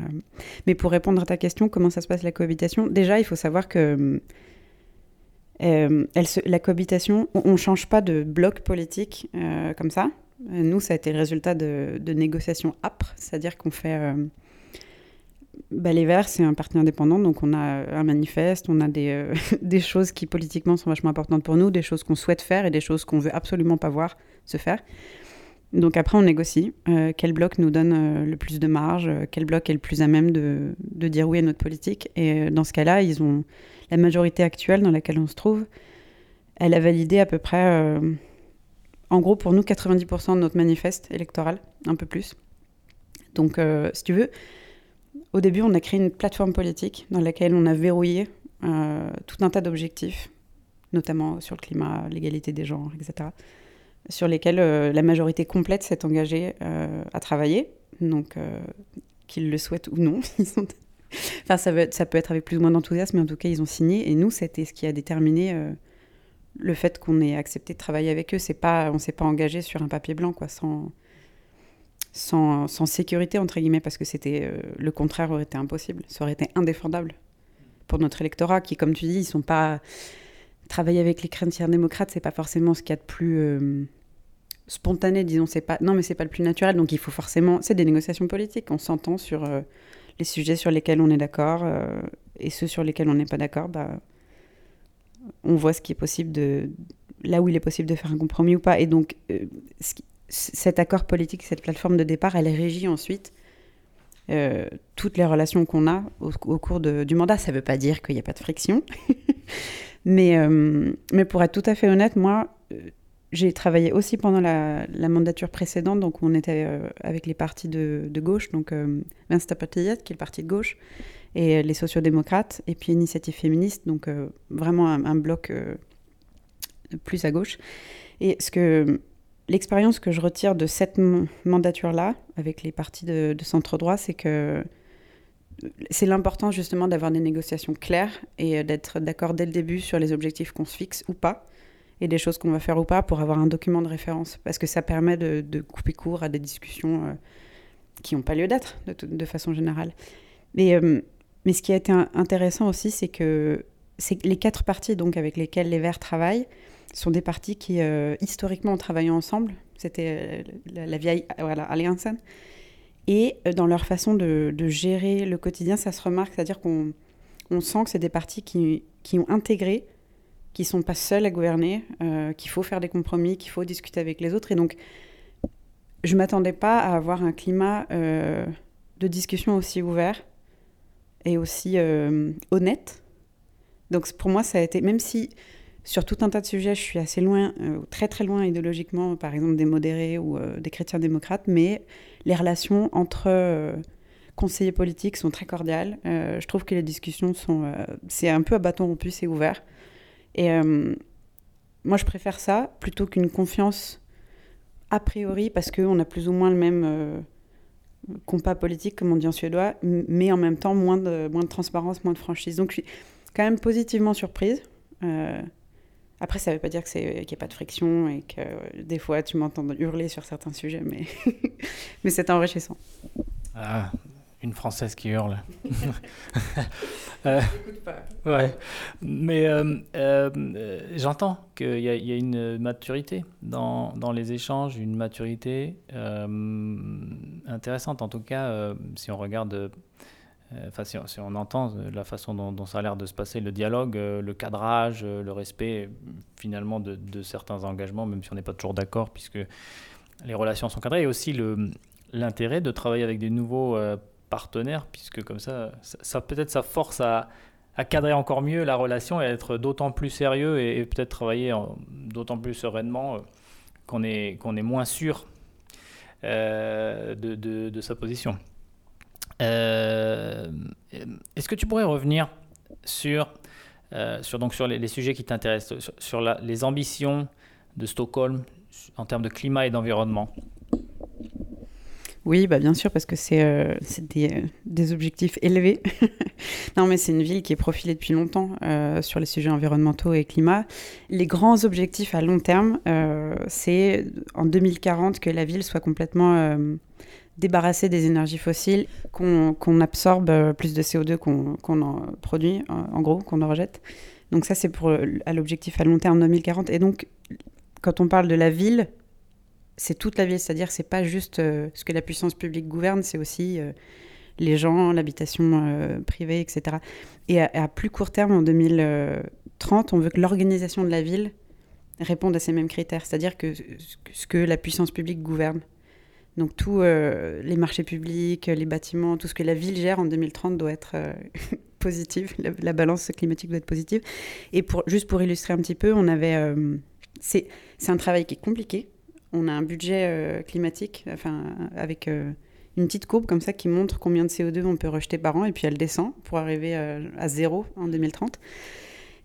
mais pour répondre à ta question, comment ça se passe la cohabitation? Déjà, il faut savoir que euh, la cohabitation, on ne change pas de bloc politique comme ça. Nous, ça a été le résultat de, de négociations âpres, c'est-à-dire qu'on fait bah, les Verts, c'est un parti indépendant, donc on a un manifeste, on a des, euh, des choses qui politiquement sont vachement importantes pour nous, des choses qu'on souhaite faire et des choses qu'on veut absolument pas voir se faire. Donc après, on négocie. quel bloc nous donne le plus de marge Quel bloc est le plus à même de, de dire oui à notre politique Et dans ce cas-là, ils ont la majorité actuelle dans laquelle on se trouve. Elle a validé à peu près, en gros, pour nous, 90% de notre manifeste électoral, un peu plus. Donc, si tu veux, au début, on a créé une plateforme politique dans laquelle on a verrouillé euh, tout un tas d'objectifs, notamment sur le climat, l'égalité des genres, etc., sur lesquels euh, la majorité complète s'est engagée euh, à travailler. Donc, qu'ils le souhaitent ou non, enfin, ça, ça, peut être avec plus ou moins d'enthousiasme, mais en tout cas, ils ont signé. Et nous, c'était ce qui a déterminé le fait qu'on ait accepté de travailler avec eux. C'est pas, on s'est pas engagé sur un papier blanc, quoi, sans, sans, sécurité, entre guillemets, parce que c'était le contraire aurait été impossible. Ça aurait été indéfendable pour notre électorat, qui, comme tu dis, ils sont pas. Travailler avec les chrétiens démocrates, c'est pas forcément ce qu'il y a de plus euh, spontané, disons. C'est pas. Non, mais c'est pas le plus naturel. Donc il faut forcément. C'est des négociations politiques. On s'entend sur euh, les sujets sur lesquels on est d'accord euh, et ceux sur lesquels on n'est pas d'accord. Bah, on voit ce qui est possible de. Là où il est possible de faire un compromis ou pas. Et donc, cet accord politique, cette plateforme de départ, elle est régie ensuite euh, toutes les relations qu'on a au, cours du mandat. Ça ne veut pas dire qu'il n'y a pas de friction. mais, euh, mais pour être tout à fait honnête, moi, euh, j'ai travaillé aussi pendant la, mandature précédente, donc on était avec les partis de, gauche, donc euh, Vänsterpartiet, qui est le parti de gauche, et les sociodémocrates, et puis Initiative féministe, donc vraiment un, un bloc plus à gauche. Et ce que l'expérience que je retire de cette mandature-là, avec les partis de, centre droit, c'est que c'est l'important justement d'avoir des négociations claires et d'être d'accord dès le début sur les objectifs qu'on se fixe ou pas, et des choses qu'on va faire ou pas pour avoir un document de référence, parce que ça permet de, couper court à des discussions euh, qui n'ont pas lieu d'être de, façon générale. Mais, euh, mais ce qui a été intéressant aussi, c'est que les quatre partis donc avec lesquels les Verts travaillent, sont des partis qui, euh, historiquement, ont travaillé ensemble. C'était euh, la, vieille voilà, Alliance. Et euh, dans leur façon de, gérer le quotidien, ça se remarque, c'est-à-dire qu'on on sent que c'est des partis qui, qui, ont intégré, qui sont pas seuls à gouverner, qu'il faut faire des compromis, qu'il faut discuter avec les autres. Et donc, je m'attendais pas à avoir un climat de discussion aussi ouvert et aussi honnête. Donc, pour moi, ça a été, même si sur tout un tas de sujets, je suis assez loin, euh, très très loin idéologiquement, par exemple des modérés ou euh, des chrétiens démocrates, mais les relations entre euh, conseillers politiques sont très cordiales. je trouve que les discussions sont... c'est un peu à bâton rompu, c'est ouvert. Et moi, je préfère ça plutôt qu'une confiance a priori, parce qu'on a plus ou moins le même compas politique, comme on dit en suédois, mais en même temps moins de, moins de transparence, moins de franchise. Donc je suis quand même positivement surprise. Après, ça ne veut pas dire qu'il n'y a pas de friction et que euh, des fois tu m'entends hurler sur certains sujets, mais, mais c'est enrichissant.
Ah, une Française qui hurle. euh, pas. Ouais, mais euh, euh, j'entends qu'il y, y, a une maturité dans, dans, les échanges, une maturité intéressante en tout cas si on regarde enfin, si, on entend euh, la façon dont, ça a l'air de se passer, le dialogue, euh, le cadrage, le respect finalement de, certains engagements, même si on n'est pas toujours d'accord, puisque les relations sont cadrées, et aussi l'intérêt de travailler avec des nouveaux partenaires, puisque comme ça, ça, peut-être ça force à, cadrer encore mieux la relation et à être d'autant plus sérieux et, peut-être travailler d'autant plus sereinement qu'on est, qu'on est moins sûr de sa position. Euh, est-ce que tu pourrais revenir sur, euh, sur, donc sur les, sujets qui t'intéressent, sur, les ambitions de Stockholm en termes de climat et d'environnement?
Oui, bah bien sûr, parce que c'est euh, des, des, objectifs élevés. non, mais c'est une ville qui est profilée depuis longtemps sur les sujets environnementaux et climat. Les grands objectifs à long terme, c'est en 2040 que la ville soit complètement débarrasser des énergies fossiles, qu'on absorbe euh, plus de CO2 qu'on en produit, en, gros, qu'on en rejette. Donc ça, c'est pour à l'objectif à long terme 2040. Et donc, quand on parle de la ville, c'est toute la ville, c'est-à-dire c'est pas juste euh, ce que la puissance publique gouverne, c'est aussi euh, les gens, l'habitation privée, etc. Et à, plus court terme, en 2030, on veut que l'organisation de la ville répondent à ces mêmes critères, c'est-à-dire que ce que la puissance publique gouverne. Donc tous les marchés publics, les bâtiments, tout ce que la ville gère en 2030 doit être positive, la, balance climatique doit être positive. Et pour, juste pour illustrer un petit peu, on avait... c'est un travail qui est compliqué. On a un budget climatique, enfin avec une petite courbe comme ça qui montre combien de CO2 on peut rejeter par an, et puis elle descend pour arriver euh, à zéro en 2030.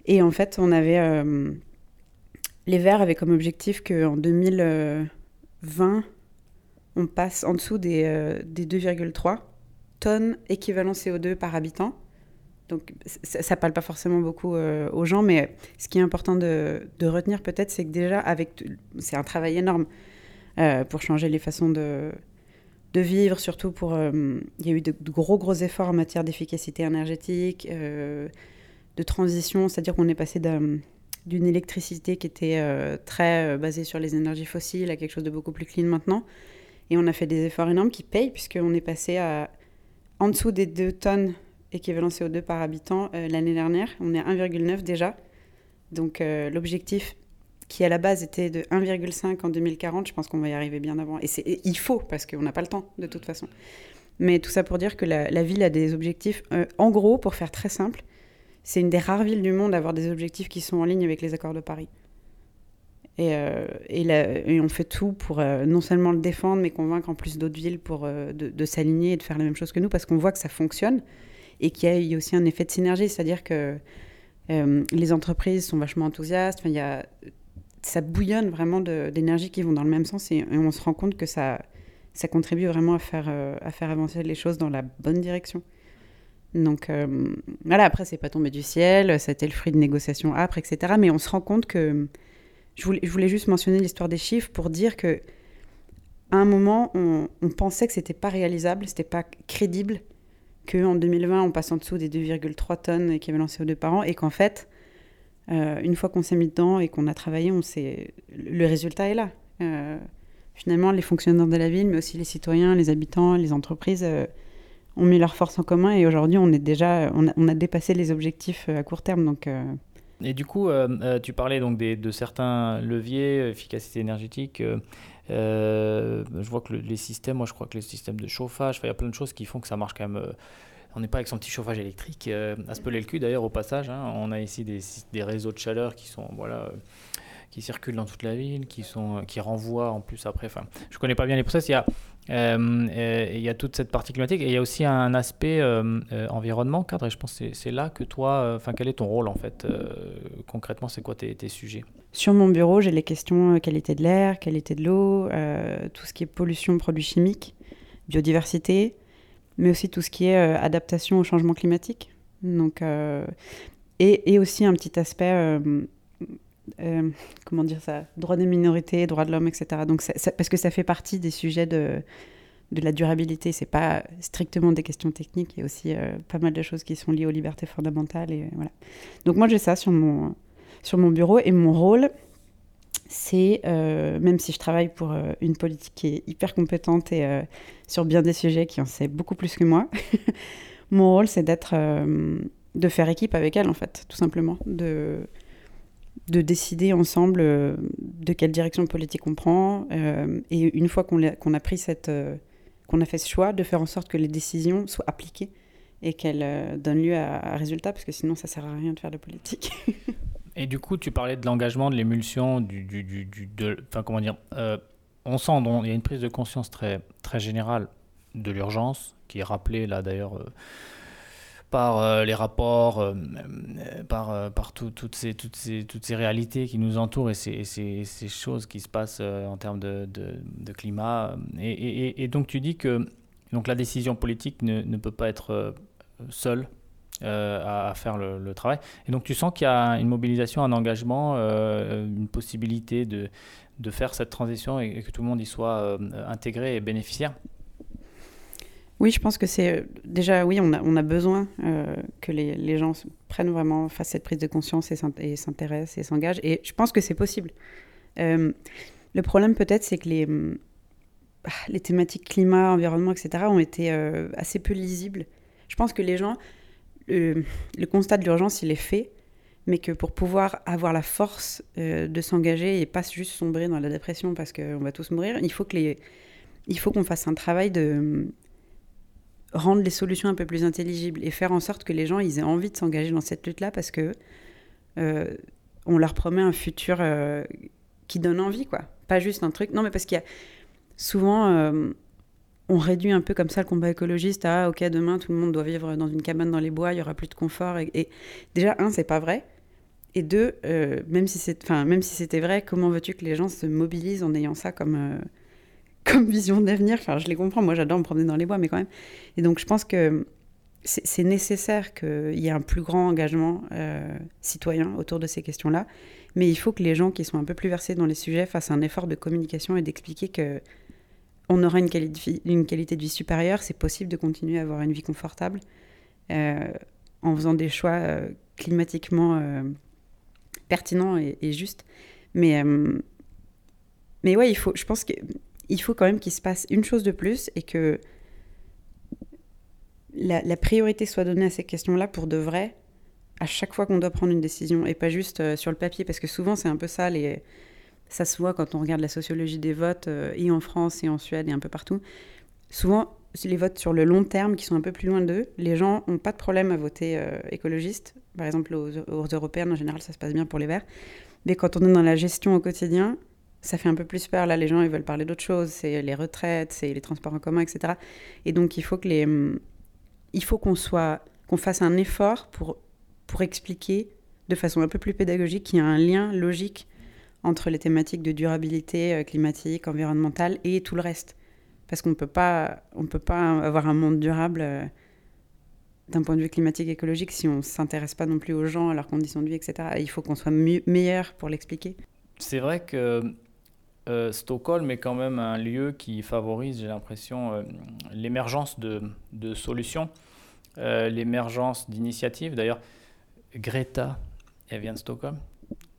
Et en fait, on avait. Euh, les Verts avaient comme objectif qu'en 2020, on passe en dessous des, des 2,3 tonnes équivalent CO2 par habitant. Donc ça, ne parle pas forcément beaucoup euh, aux gens, mais ce qui est important de, retenir peut-être, c'est que déjà, avec, c'est un travail énorme pour changer les façons de, vivre, surtout pour... Euh, il y a eu de, gros, gros efforts en matière d'efficacité énergétique, euh, de transition, c'est-à-dire qu'on est passé d'une électricité qui était euh, très basée sur les énergies fossiles à quelque chose de beaucoup plus clean maintenant. Et on a fait des efforts énormes qui payent, puisqu'on est passé à en dessous des 2 tonnes équivalent CO2 par habitant l'année dernière. On est à 1,9 déjà. Donc l'objectif qui à la base était de 1,5 en 2040, je pense qu'on va y arriver bien avant. Et, il faut, parce qu'on n'a pas le temps, de toute façon. Mais tout ça pour dire que la, ville a des objectifs. Euh, en gros, pour faire très simple, c'est une des rares villes du monde à avoir des objectifs qui sont en ligne avec les accords de Paris. Et, euh, et, on fait tout pour euh, non seulement le défendre, mais convaincre en plus d'autres villes pour, de, de s'aligner et de faire la même chose que nous, parce qu'on voit que ça fonctionne et qu'il y a aussi un effet de synergie, c'est-à-dire que les entreprises sont vachement enthousiastes. Y a ça bouillonne vraiment d'énergie qui vont dans le même sens et, on se rend compte que ça, contribue vraiment à faire, euh, avancer les choses dans la bonne direction. Donc euh, voilà, après, c'est pas tombé du ciel, ça a été le fruit de négociations âpres, etc. Mais on se rend compte que. Je voulais, juste mentionner l'histoire des chiffres pour dire que à un moment, on, pensait que c'était pas réalisable, c'était pas crédible qu'en 2020, on passe en dessous des 2,3 tonnes équivalent CO2 par an et qu'en fait, euh, une fois qu'on s'est mis dedans et qu'on a travaillé, le résultat est là. Euh, finalement, les fonctionnaires de la ville, mais aussi les citoyens, les habitants, les entreprises euh, ont mis leurs forces en commun et aujourd'hui, on est déjà, on a, dépassé les objectifs à court terme. Donc,
Et du coup, tu parlais donc de certains leviers, efficacité énergétique. je vois que les systèmes, moi je crois que les systèmes de chauffage, il y a plein de choses qui font que ça marche quand même on n'est pas avec son petit chauffage électrique euh, à se peler le cul d'ailleurs au passage. Hein. on a ici des, des, réseaux de chaleur qui sont voilà qui circulent dans toute la ville, qui sont qui renvoient en plus après. Enfin, je connais pas bien les process. Il y a euh, euh, il y a toute cette partie climatique et il y a aussi un aspect environnement cadre. Et je pense que c'est là que toi, enfin, quel est ton rôle en fait concrètement C'est quoi tes, sujets?
Sur mon bureau, j'ai les questions qualité de l'air, qualité de l'eau, tout ce qui est pollution, produits chimiques, biodiversité mais aussi tout ce qui est euh, adaptation au changement climatique. Donc, euh, et, aussi un petit aspect, euh, comment dire ça, droit des minorités, droits de l'homme, etc. Donc, parce que ça fait partie des sujets de, de la durabilité. C'est pas strictement des questions techniques, il y a aussi pas mal de choses qui sont liées aux libertés fondamentales. Et, voilà. Donc moi j'ai ça sur mon, sur mon bureau et mon rôle, c'est, euh, même si je travaille pour euh, une politique qui est hyper compétente et euh, sur bien des sujets qui en sait beaucoup plus que moi, mon rôle c'est d'être, de faire équipe avec elle en fait, tout simplement, de, de décider ensemble de quelle direction politique on prend et une fois qu'on, qu'on a pris cette, qu'on a fait ce choix, de faire en sorte que les décisions soient appliquées et qu'elles donnent lieu à, à résultat parce que sinon ça sert à rien de faire de politique.
Et du coup, tu parlais de l'engagement, de l'émulsion, du, du, du, de, enfin comment dire, euh, on sent il y a une prise de conscience très, très générale de l'urgence, qui est rappelée là d'ailleurs euh, par euh, les rapports, par, par toutes, ces, toutes, ces, toutes ces réalités qui nous entourent et ces, ces, choses qui se passent en termes de, de, climat. Et, et, donc tu dis que donc, la décision politique ne, ne peut pas être seule euh, à, faire le, travail. Et donc tu sens qu'il y a une mobilisation, un engagement, euh, une possibilité de, de faire cette transition et, que tout le monde y soit euh, intégré et bénéficiaire?
Oui, je pense que c'est déjà, oui, on a, besoin que les, gens prennent vraiment, fassent cette prise de conscience et s'intéressent et s'engagent. Et je pense que c'est possible. le problème peut-être, c'est que les, ah, les thématiques climat, environnement, etc., ont été assez peu lisibles. Je pense que les gens, le, constat de l'urgence, il est fait, mais que pour pouvoir avoir la force euh, de s'engager et pas juste sombrer dans la dépression parce qu'on va tous mourir, il faut que les, il faut qu'on fasse un travail de rendre les solutions un peu plus intelligibles et faire en sorte que les gens ils aient envie de s'engager dans cette lutte-là parce que euh, on leur promet un futur euh, qui donne envie, quoi. Pas juste un truc. Non, mais parce qu'il y a souvent, euh, on réduit un peu comme ça le combat écologiste à ok, demain tout le monde doit vivre dans une cabane dans les bois, il y aura plus de confort. Et, déjà, un, c'est pas vrai. Et deux, même si c'est, même si c'était vrai, comment veux-tu que les gens se mobilisent en ayant ça comme comme vision d'avenir. Enfin, je les comprends. Moi, j'adore me promener dans les bois, mais quand même. Et donc, je pense que c'est nécessaire qu'il y ait un plus grand engagement euh, citoyen autour de ces questions-là. Mais il faut que les gens qui sont un peu plus versés dans les sujets fassent un effort de communication et d'expliquer que on aura une, qualité une qualité de vie supérieure. C'est possible de continuer à avoir une vie confortable euh, en faisant des choix euh, climatiquement pertinents et, et, justes. Mais, mais ouais, il faut, je pense que il faut quand même qu'il se passe une chose de plus et que la, priorité soit donnée à ces questions-là pour de vrai à chaque fois qu'on doit prendre une décision et pas juste euh, sur le papier parce que souvent c'est un peu ça ça se voit quand on regarde la sociologie des votes euh, et en France et en Suède et un peu partout. Souvent les votes sur le long terme qui sont un peu plus loin d'eux. Les gens n'ont pas de problème à voter euh, écologiste. Par exemple aux, aux européennes en général ça se passe bien pour les verts. Mais quand on est dans la gestion au quotidien ça fait un peu plus peur. Là, les gens, ils veulent parler d'autre chose. C'est les retraites, c'est les transports en commun, etc. Et donc, il faut que les, hum, il faut qu'on soit, qu'on fasse un effort pour, pour expliquer de façon un peu plus pédagogique qu'il y a un lien logique entre les thématiques de durabilité euh, climatique, environnementale et tout le reste. Parce qu'on ne peut pas, avoir un monde durable euh, d'un point de vue climatique écologique si on ne s'intéresse pas non plus aux gens, à leurs conditions de vie, etc. il faut qu'on soit meilleur pour l'expliquer.
C'est vrai que euh, Stockholm est quand même un lieu qui favorise, j'ai l'impression, euh, l'émergence de, solutions, euh, l'émergence d'initiatives. D'ailleurs, Greta, elle vient de Stockholm.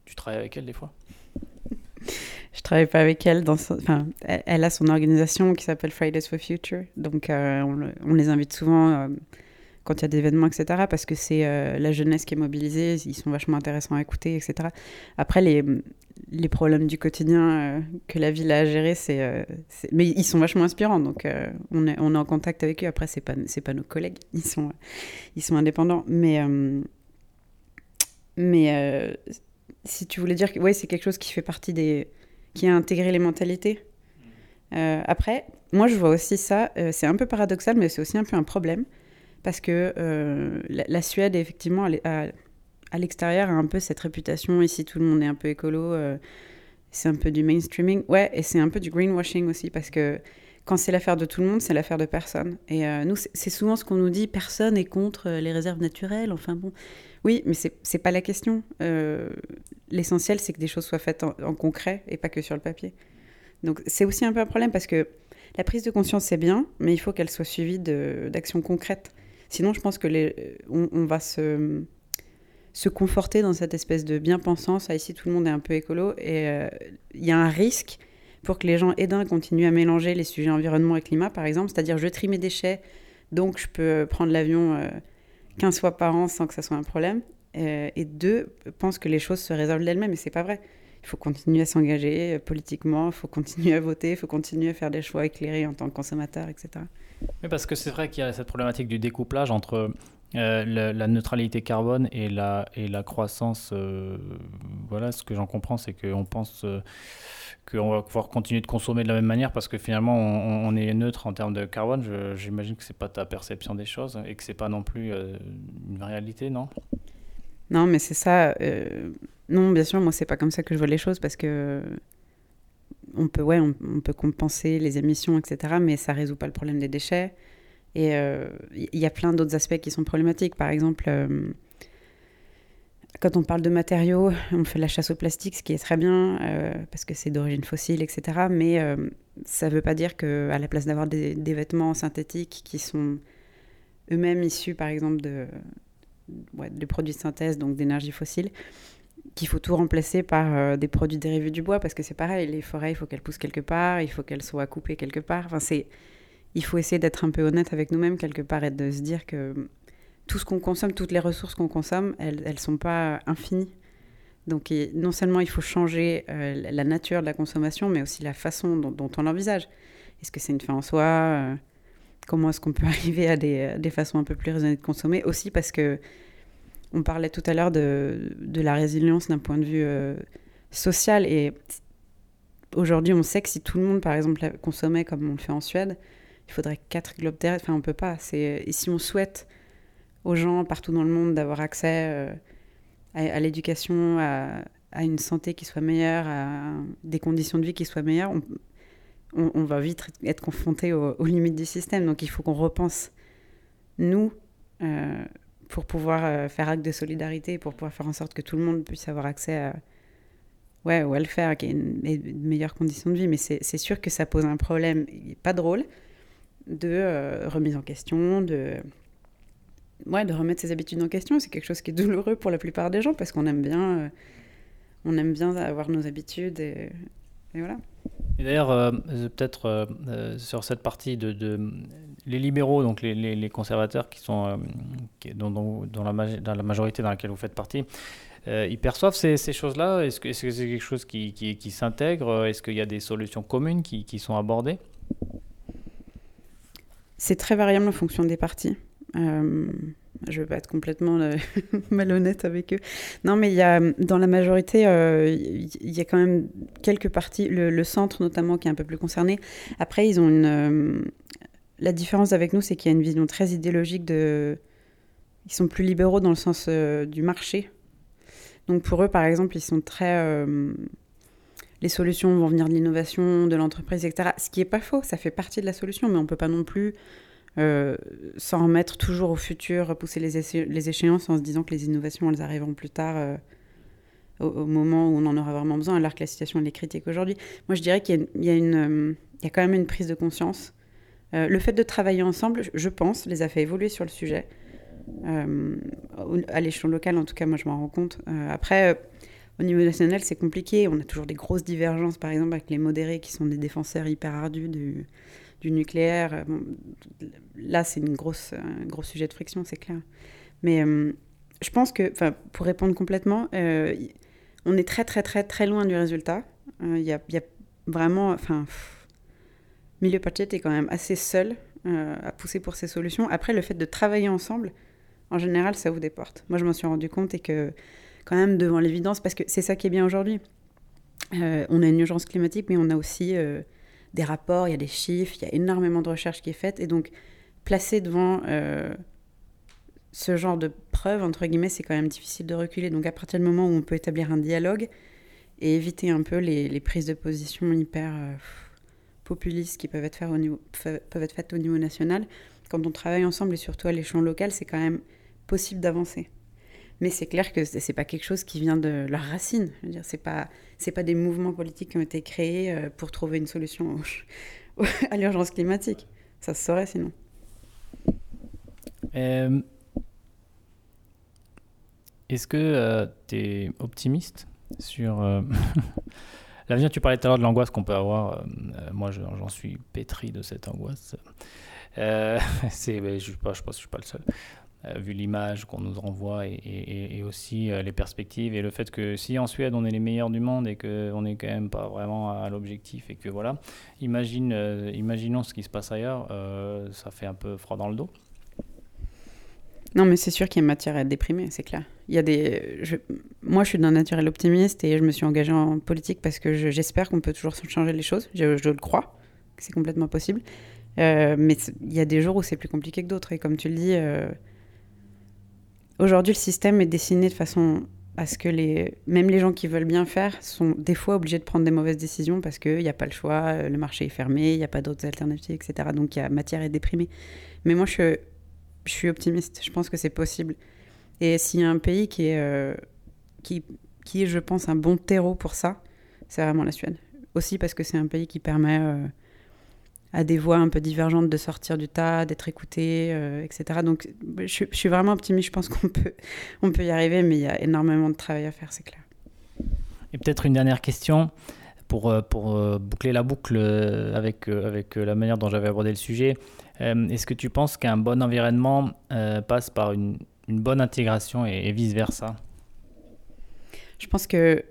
Tu travailles avec elle des fois?
Je travaille pas avec elle. Enfin, elle, a son organisation qui s'appelle Fridays for Future. Donc, on, on, les invite souvent quand il y a des événements, etc. Parce que c'est la jeunesse qui est mobilisée, ils sont vachement intéressants à écouter, etc. Après, les, les problèmes du quotidien euh, que la ville a à gérer, euh, c'est, mais ils sont vachement inspirants, donc euh, on, est, on est en contact avec eux. Après, c'est pas c'est pas nos collègues, ils sont ils sont indépendants, mais mais si tu voulais dire que ouais, c'est quelque chose qui fait partie des qui a intégré les mentalités. après, moi, je vois aussi ça. c'est un peu paradoxal, mais c'est aussi un peu un problème parce que la, Suède, effectivement, a, à l'extérieur a un peu cette réputation. Ici, tout le monde est un peu écolo. Euh, c'est un peu du mainstreaming. Ouais, et c'est un peu du greenwashing aussi parce que quand c'est l'affaire de tout le monde, c'est l'affaire de personne. Et euh, nous, c'est souvent ce qu'on nous dit personne est contre euh, les réserves naturelles. Enfin bon. Oui, mais c'est pas la question. L'essentiel, c'est que des choses soient faites en, concret et pas que sur le papier. Donc c'est aussi un peu un problème parce que la prise de conscience, c'est bien, mais il faut qu'elle soit suivie d'actions concrètes. Sinon, je pense que les, on va se se conforter dans cette espèce de bien-pensance. Ici, tout le monde est un peu écolo. Et euh, il y a un risque pour que les gens aidants continuent à mélanger les sujets environnement et climat, par exemple. C'est-à-dire, je trie mes déchets, donc je peux prendre l'avion 15 euh, fois par an sans que ça soit un problème. Euh, et deux, pense que les choses se résolvent d'elles-mêmes, et c'est pas vrai. Il faut continuer à s'engager politiquement, il faut continuer à voter, il faut continuer à faire des choix éclairés en tant que consommateur, etc.
Oui, parce que c'est vrai qu'il y a cette problématique du découplage entre euh, la, neutralité carbone et la, et la croissance, euh, voilà, ce que j'en comprends, c'est qu'on pense euh, qu'on va pouvoir continuer de consommer de la même manière parce que finalement on, est neutre en termes de carbone. J'imagine que c'est pas ta perception des choses et que c'est pas non plus une réalité, non?
Non, mais c'est ça. non, bien sûr, moi c'est pas comme ça que je vois les choses parce que on peut, ouais, on, peut compenser les émissions, etc. Mais ça résout pas le problème des déchets. Et il euh, y a plein d'autres aspects qui sont problématiques. Par exemple, euh, quand on parle de matériaux, on fait la chasse au plastique, ce qui est très bien, euh, parce que c'est d'origine fossile, etc. Mais ça ne veut pas dire qu'à la place d'avoir des, vêtements synthétiques qui sont eux-mêmes issus, par exemple, de, de produits de synthèse, donc d'énergie fossile, qu'il faut tout remplacer par des produits dérivés du bois, parce que c'est pareil, les forêts, il faut qu'elles poussent quelque part, il faut qu'elles soient coupées quelque part. Enfin, c'est il faut essayer d'être un peu honnête avec nous-mêmes quelque part et de se dire que tout ce qu'on consomme, toutes les ressources qu'on consomme, elles ne sont pas infinies. Donc non seulement il faut changer euh, la nature de la consommation, mais aussi la façon dont, on l'envisage. Est-ce que c'est une fin en soi euh, Comment est-ce qu'on peut arriver à des, des, façons un peu plus raisonnées de consommer Aussi parce que on parlait tout à l'heure de, de, la résilience d'un point de vue euh, social. Et aujourd'hui, on sait que si tout le monde, par exemple, consommait comme on le fait en Suède, il faudrait quatre globes terrestres. Enfin, on peut pas. Et si on souhaite aux gens partout dans le monde d'avoir accès à, l'éducation, à, une santé qui soit meilleure, à des conditions de vie qui soient meilleures, on, va vite être confronté aux, limites du système. Donc il faut qu'on repense, nous, euh, pour pouvoir euh, faire acte de solidarité, pour pouvoir faire en sorte que tout le monde puisse avoir accès à, ouais, au welfare, qui ait une, meilleure condition de vie. Mais c'est sûr que ça pose un problème pas drôle de euh, remise en question, de ouais, de remettre ses habitudes en question. C'est quelque chose qui est douloureux pour la plupart des gens parce qu'on aime bien, on aime bien avoir nos habitudes et, voilà.
D'ailleurs, euh, peut-être euh, sur cette partie de, les libéraux, donc les, conservateurs qui sont dans, la, dans, la, majorité dans laquelle vous faites partie, ils perçoivent ces, choses-là? Est-ce que c'est quelque chose qui, qui, s'intègre? Est-ce qu'il y a des solutions communes qui sont abordées?
C'est très variable en fonction des partis. Euh, je ne veux pas être complètement euh, malhonnête avec eux. Non, mais il y a, dans la majorité, euh, il y a quand même quelques parties, le, centre notamment qui est un peu plus concerné. Après, ils ont une. la différence avec nous, c'est qu'il y a une vision très idéologique de. Ils sont plus libéraux dans le sens du marché. Donc pour eux, par exemple, ils sont très. les solutions vont venir de l'innovation, de l'entreprise, etc. Ce qui n'est pas faux, ça fait partie de la solution, mais on ne peut pas non plus euh, sans remettre toujours au futur, repousser les, échéances en se disant que les innovations, elles arriveront plus tard, euh, au, moment où on en aura vraiment besoin, alors que la situation, elle est critique aujourd'hui. Moi, je dirais qu'il y, a euh, quand même une prise de conscience. le fait de travailler ensemble, je pense, les a fait évoluer sur le sujet. à l'échelon local, en tout cas, moi, je m'en rends compte. après, au niveau national, c'est compliqué. On a toujours des grosses divergences, par exemple, avec les modérés qui sont des défenseurs hyper ardus du du nucléaire. Euh, là, c'est une grosse, un gros sujet de friction, c'est clair. Mais euh, je pense que, pour répondre complètement, euh, on est très, très, très, très loin du résultat. Il y, y, a, vraiment. Enfin, Milieu Pachet est quand même assez seul à pousser pour ces solutions. Après, le fait de travailler ensemble, en général, ça ouvre des portes. Moi, je m'en suis rendu compte et que, quand même, devant l'évidence, parce que c'est ça qui est bien aujourd'hui. on a une urgence climatique, mais on a aussi des rapports, il y a des chiffres, il y a énormément de recherches qui est faite. Et donc, placer devant euh, ce genre de preuves, entre guillemets, c'est quand même difficile de reculer. Donc, à partir du moment où on peut établir un dialogue et éviter un peu les, prises de position hyper euh, populistes qui peuvent être, faites au niveau, national, quand on travaille ensemble et surtout à l'échelon local, c'est quand même possible d'avancer. Mais c'est clair que c'est pas quelque chose qui vient de leurs racines. C'est pas c'est pas des mouvements politiques qui ont été créés euh, pour trouver une solution à l'urgence climatique. Ça se saurait sinon.
Euh, est-ce que euh, tu es optimiste sur l'avenir? Tu parlais tout à l'heure de l'angoisse qu'on peut avoir. moi, j'en suis pétri de cette angoisse. c'est, je, je pense que je suis pas le seul. Euh, vu l'image qu'on nous renvoie et, aussi euh, les perspectives et le fait que si en Suède on est les meilleurs du monde et qu'on n'est quand même pas vraiment à, l'objectif et que voilà, euh, imaginons ce qui se passe ailleurs, ça fait un peu froid dans le dos.
Non, mais c'est sûr qu'il y a matière à être déprimé, c'est clair. Il y a des, moi, je suis d'un naturel optimiste et je me suis engagée en politique parce que j'espère qu'on peut toujours changer les choses. Je, le crois, c'est complètement possible. mais il y a des jours où c'est plus compliqué que d'autres. Et comme tu le dis, Aujourd'hui, le système est dessiné de façon à ce que les, même les gens qui veulent bien faire sont des fois obligés de prendre des mauvaises décisions parce qu'il n'y a pas le choix, euh, le marché est fermé, il n'y a pas d'autres alternatives, etc. Donc il y a matière à déprimer. Mais moi, je, suis optimiste. Je pense que c'est possible. Et s'il y a un pays qui est, euh, qui est, je pense, un bon terreau pour ça, c'est vraiment la Suède. Aussi parce que c'est un pays qui permet euh, à des voix un peu divergentes de sortir du tas, d'être écouté, euh, etc. Donc je, suis vraiment optimiste, je pense qu'on peut, on peut y arriver, mais il y a énormément de travail à faire, c'est clair.
Et peut-être une dernière question pour, euh, pour euh, boucler la boucle avec, avec la manière dont j'avais abordé le sujet. Est-ce que tu penses qu'un bon environnement passe par une, bonne intégration et, vice-versa?
Je pense que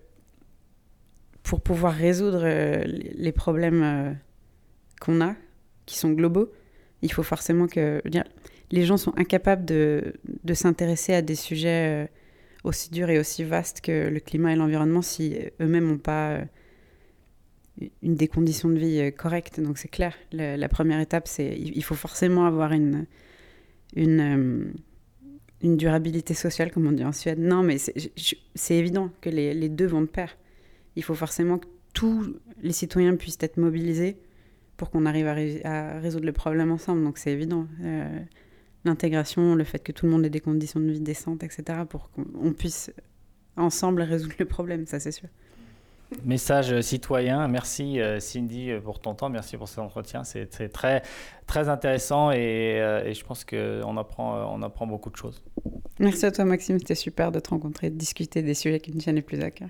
pour pouvoir résoudre les problèmes qu'on a, qui sont globaux, il faut forcément que les gens sont incapables de, de s'intéresser à des sujets aussi durs et aussi vastes que le climat et l'environnement si eux-mêmes n'ont pas une des conditions de vie euh, correctes. Donc c'est clair, la, première étape, c'est il faut forcément avoir une, une, euh, durabilité sociale, comme on dit en Suède. Non, mais c'est évident que les, deux vont de pair. Il faut forcément que tous les citoyens puissent être mobilisés pour qu'on arrive à, résoudre le problème ensemble. Donc c'est évident. Euh, l'intégration, le fait que tout le monde ait des conditions de vie décentes, etc., pour qu'on puisse ensemble résoudre le problème, ça c'est sûr.
Message citoyen. Merci euh, Cindy pour ton temps, merci pour cet entretien. C'est très, très intéressant et, euh, et je pense qu'on apprend, on apprend beaucoup de choses.
Merci à toi Maxime, c'était super de te rencontrer, de discuter des sujets qui nous tiennent les plus à cœur.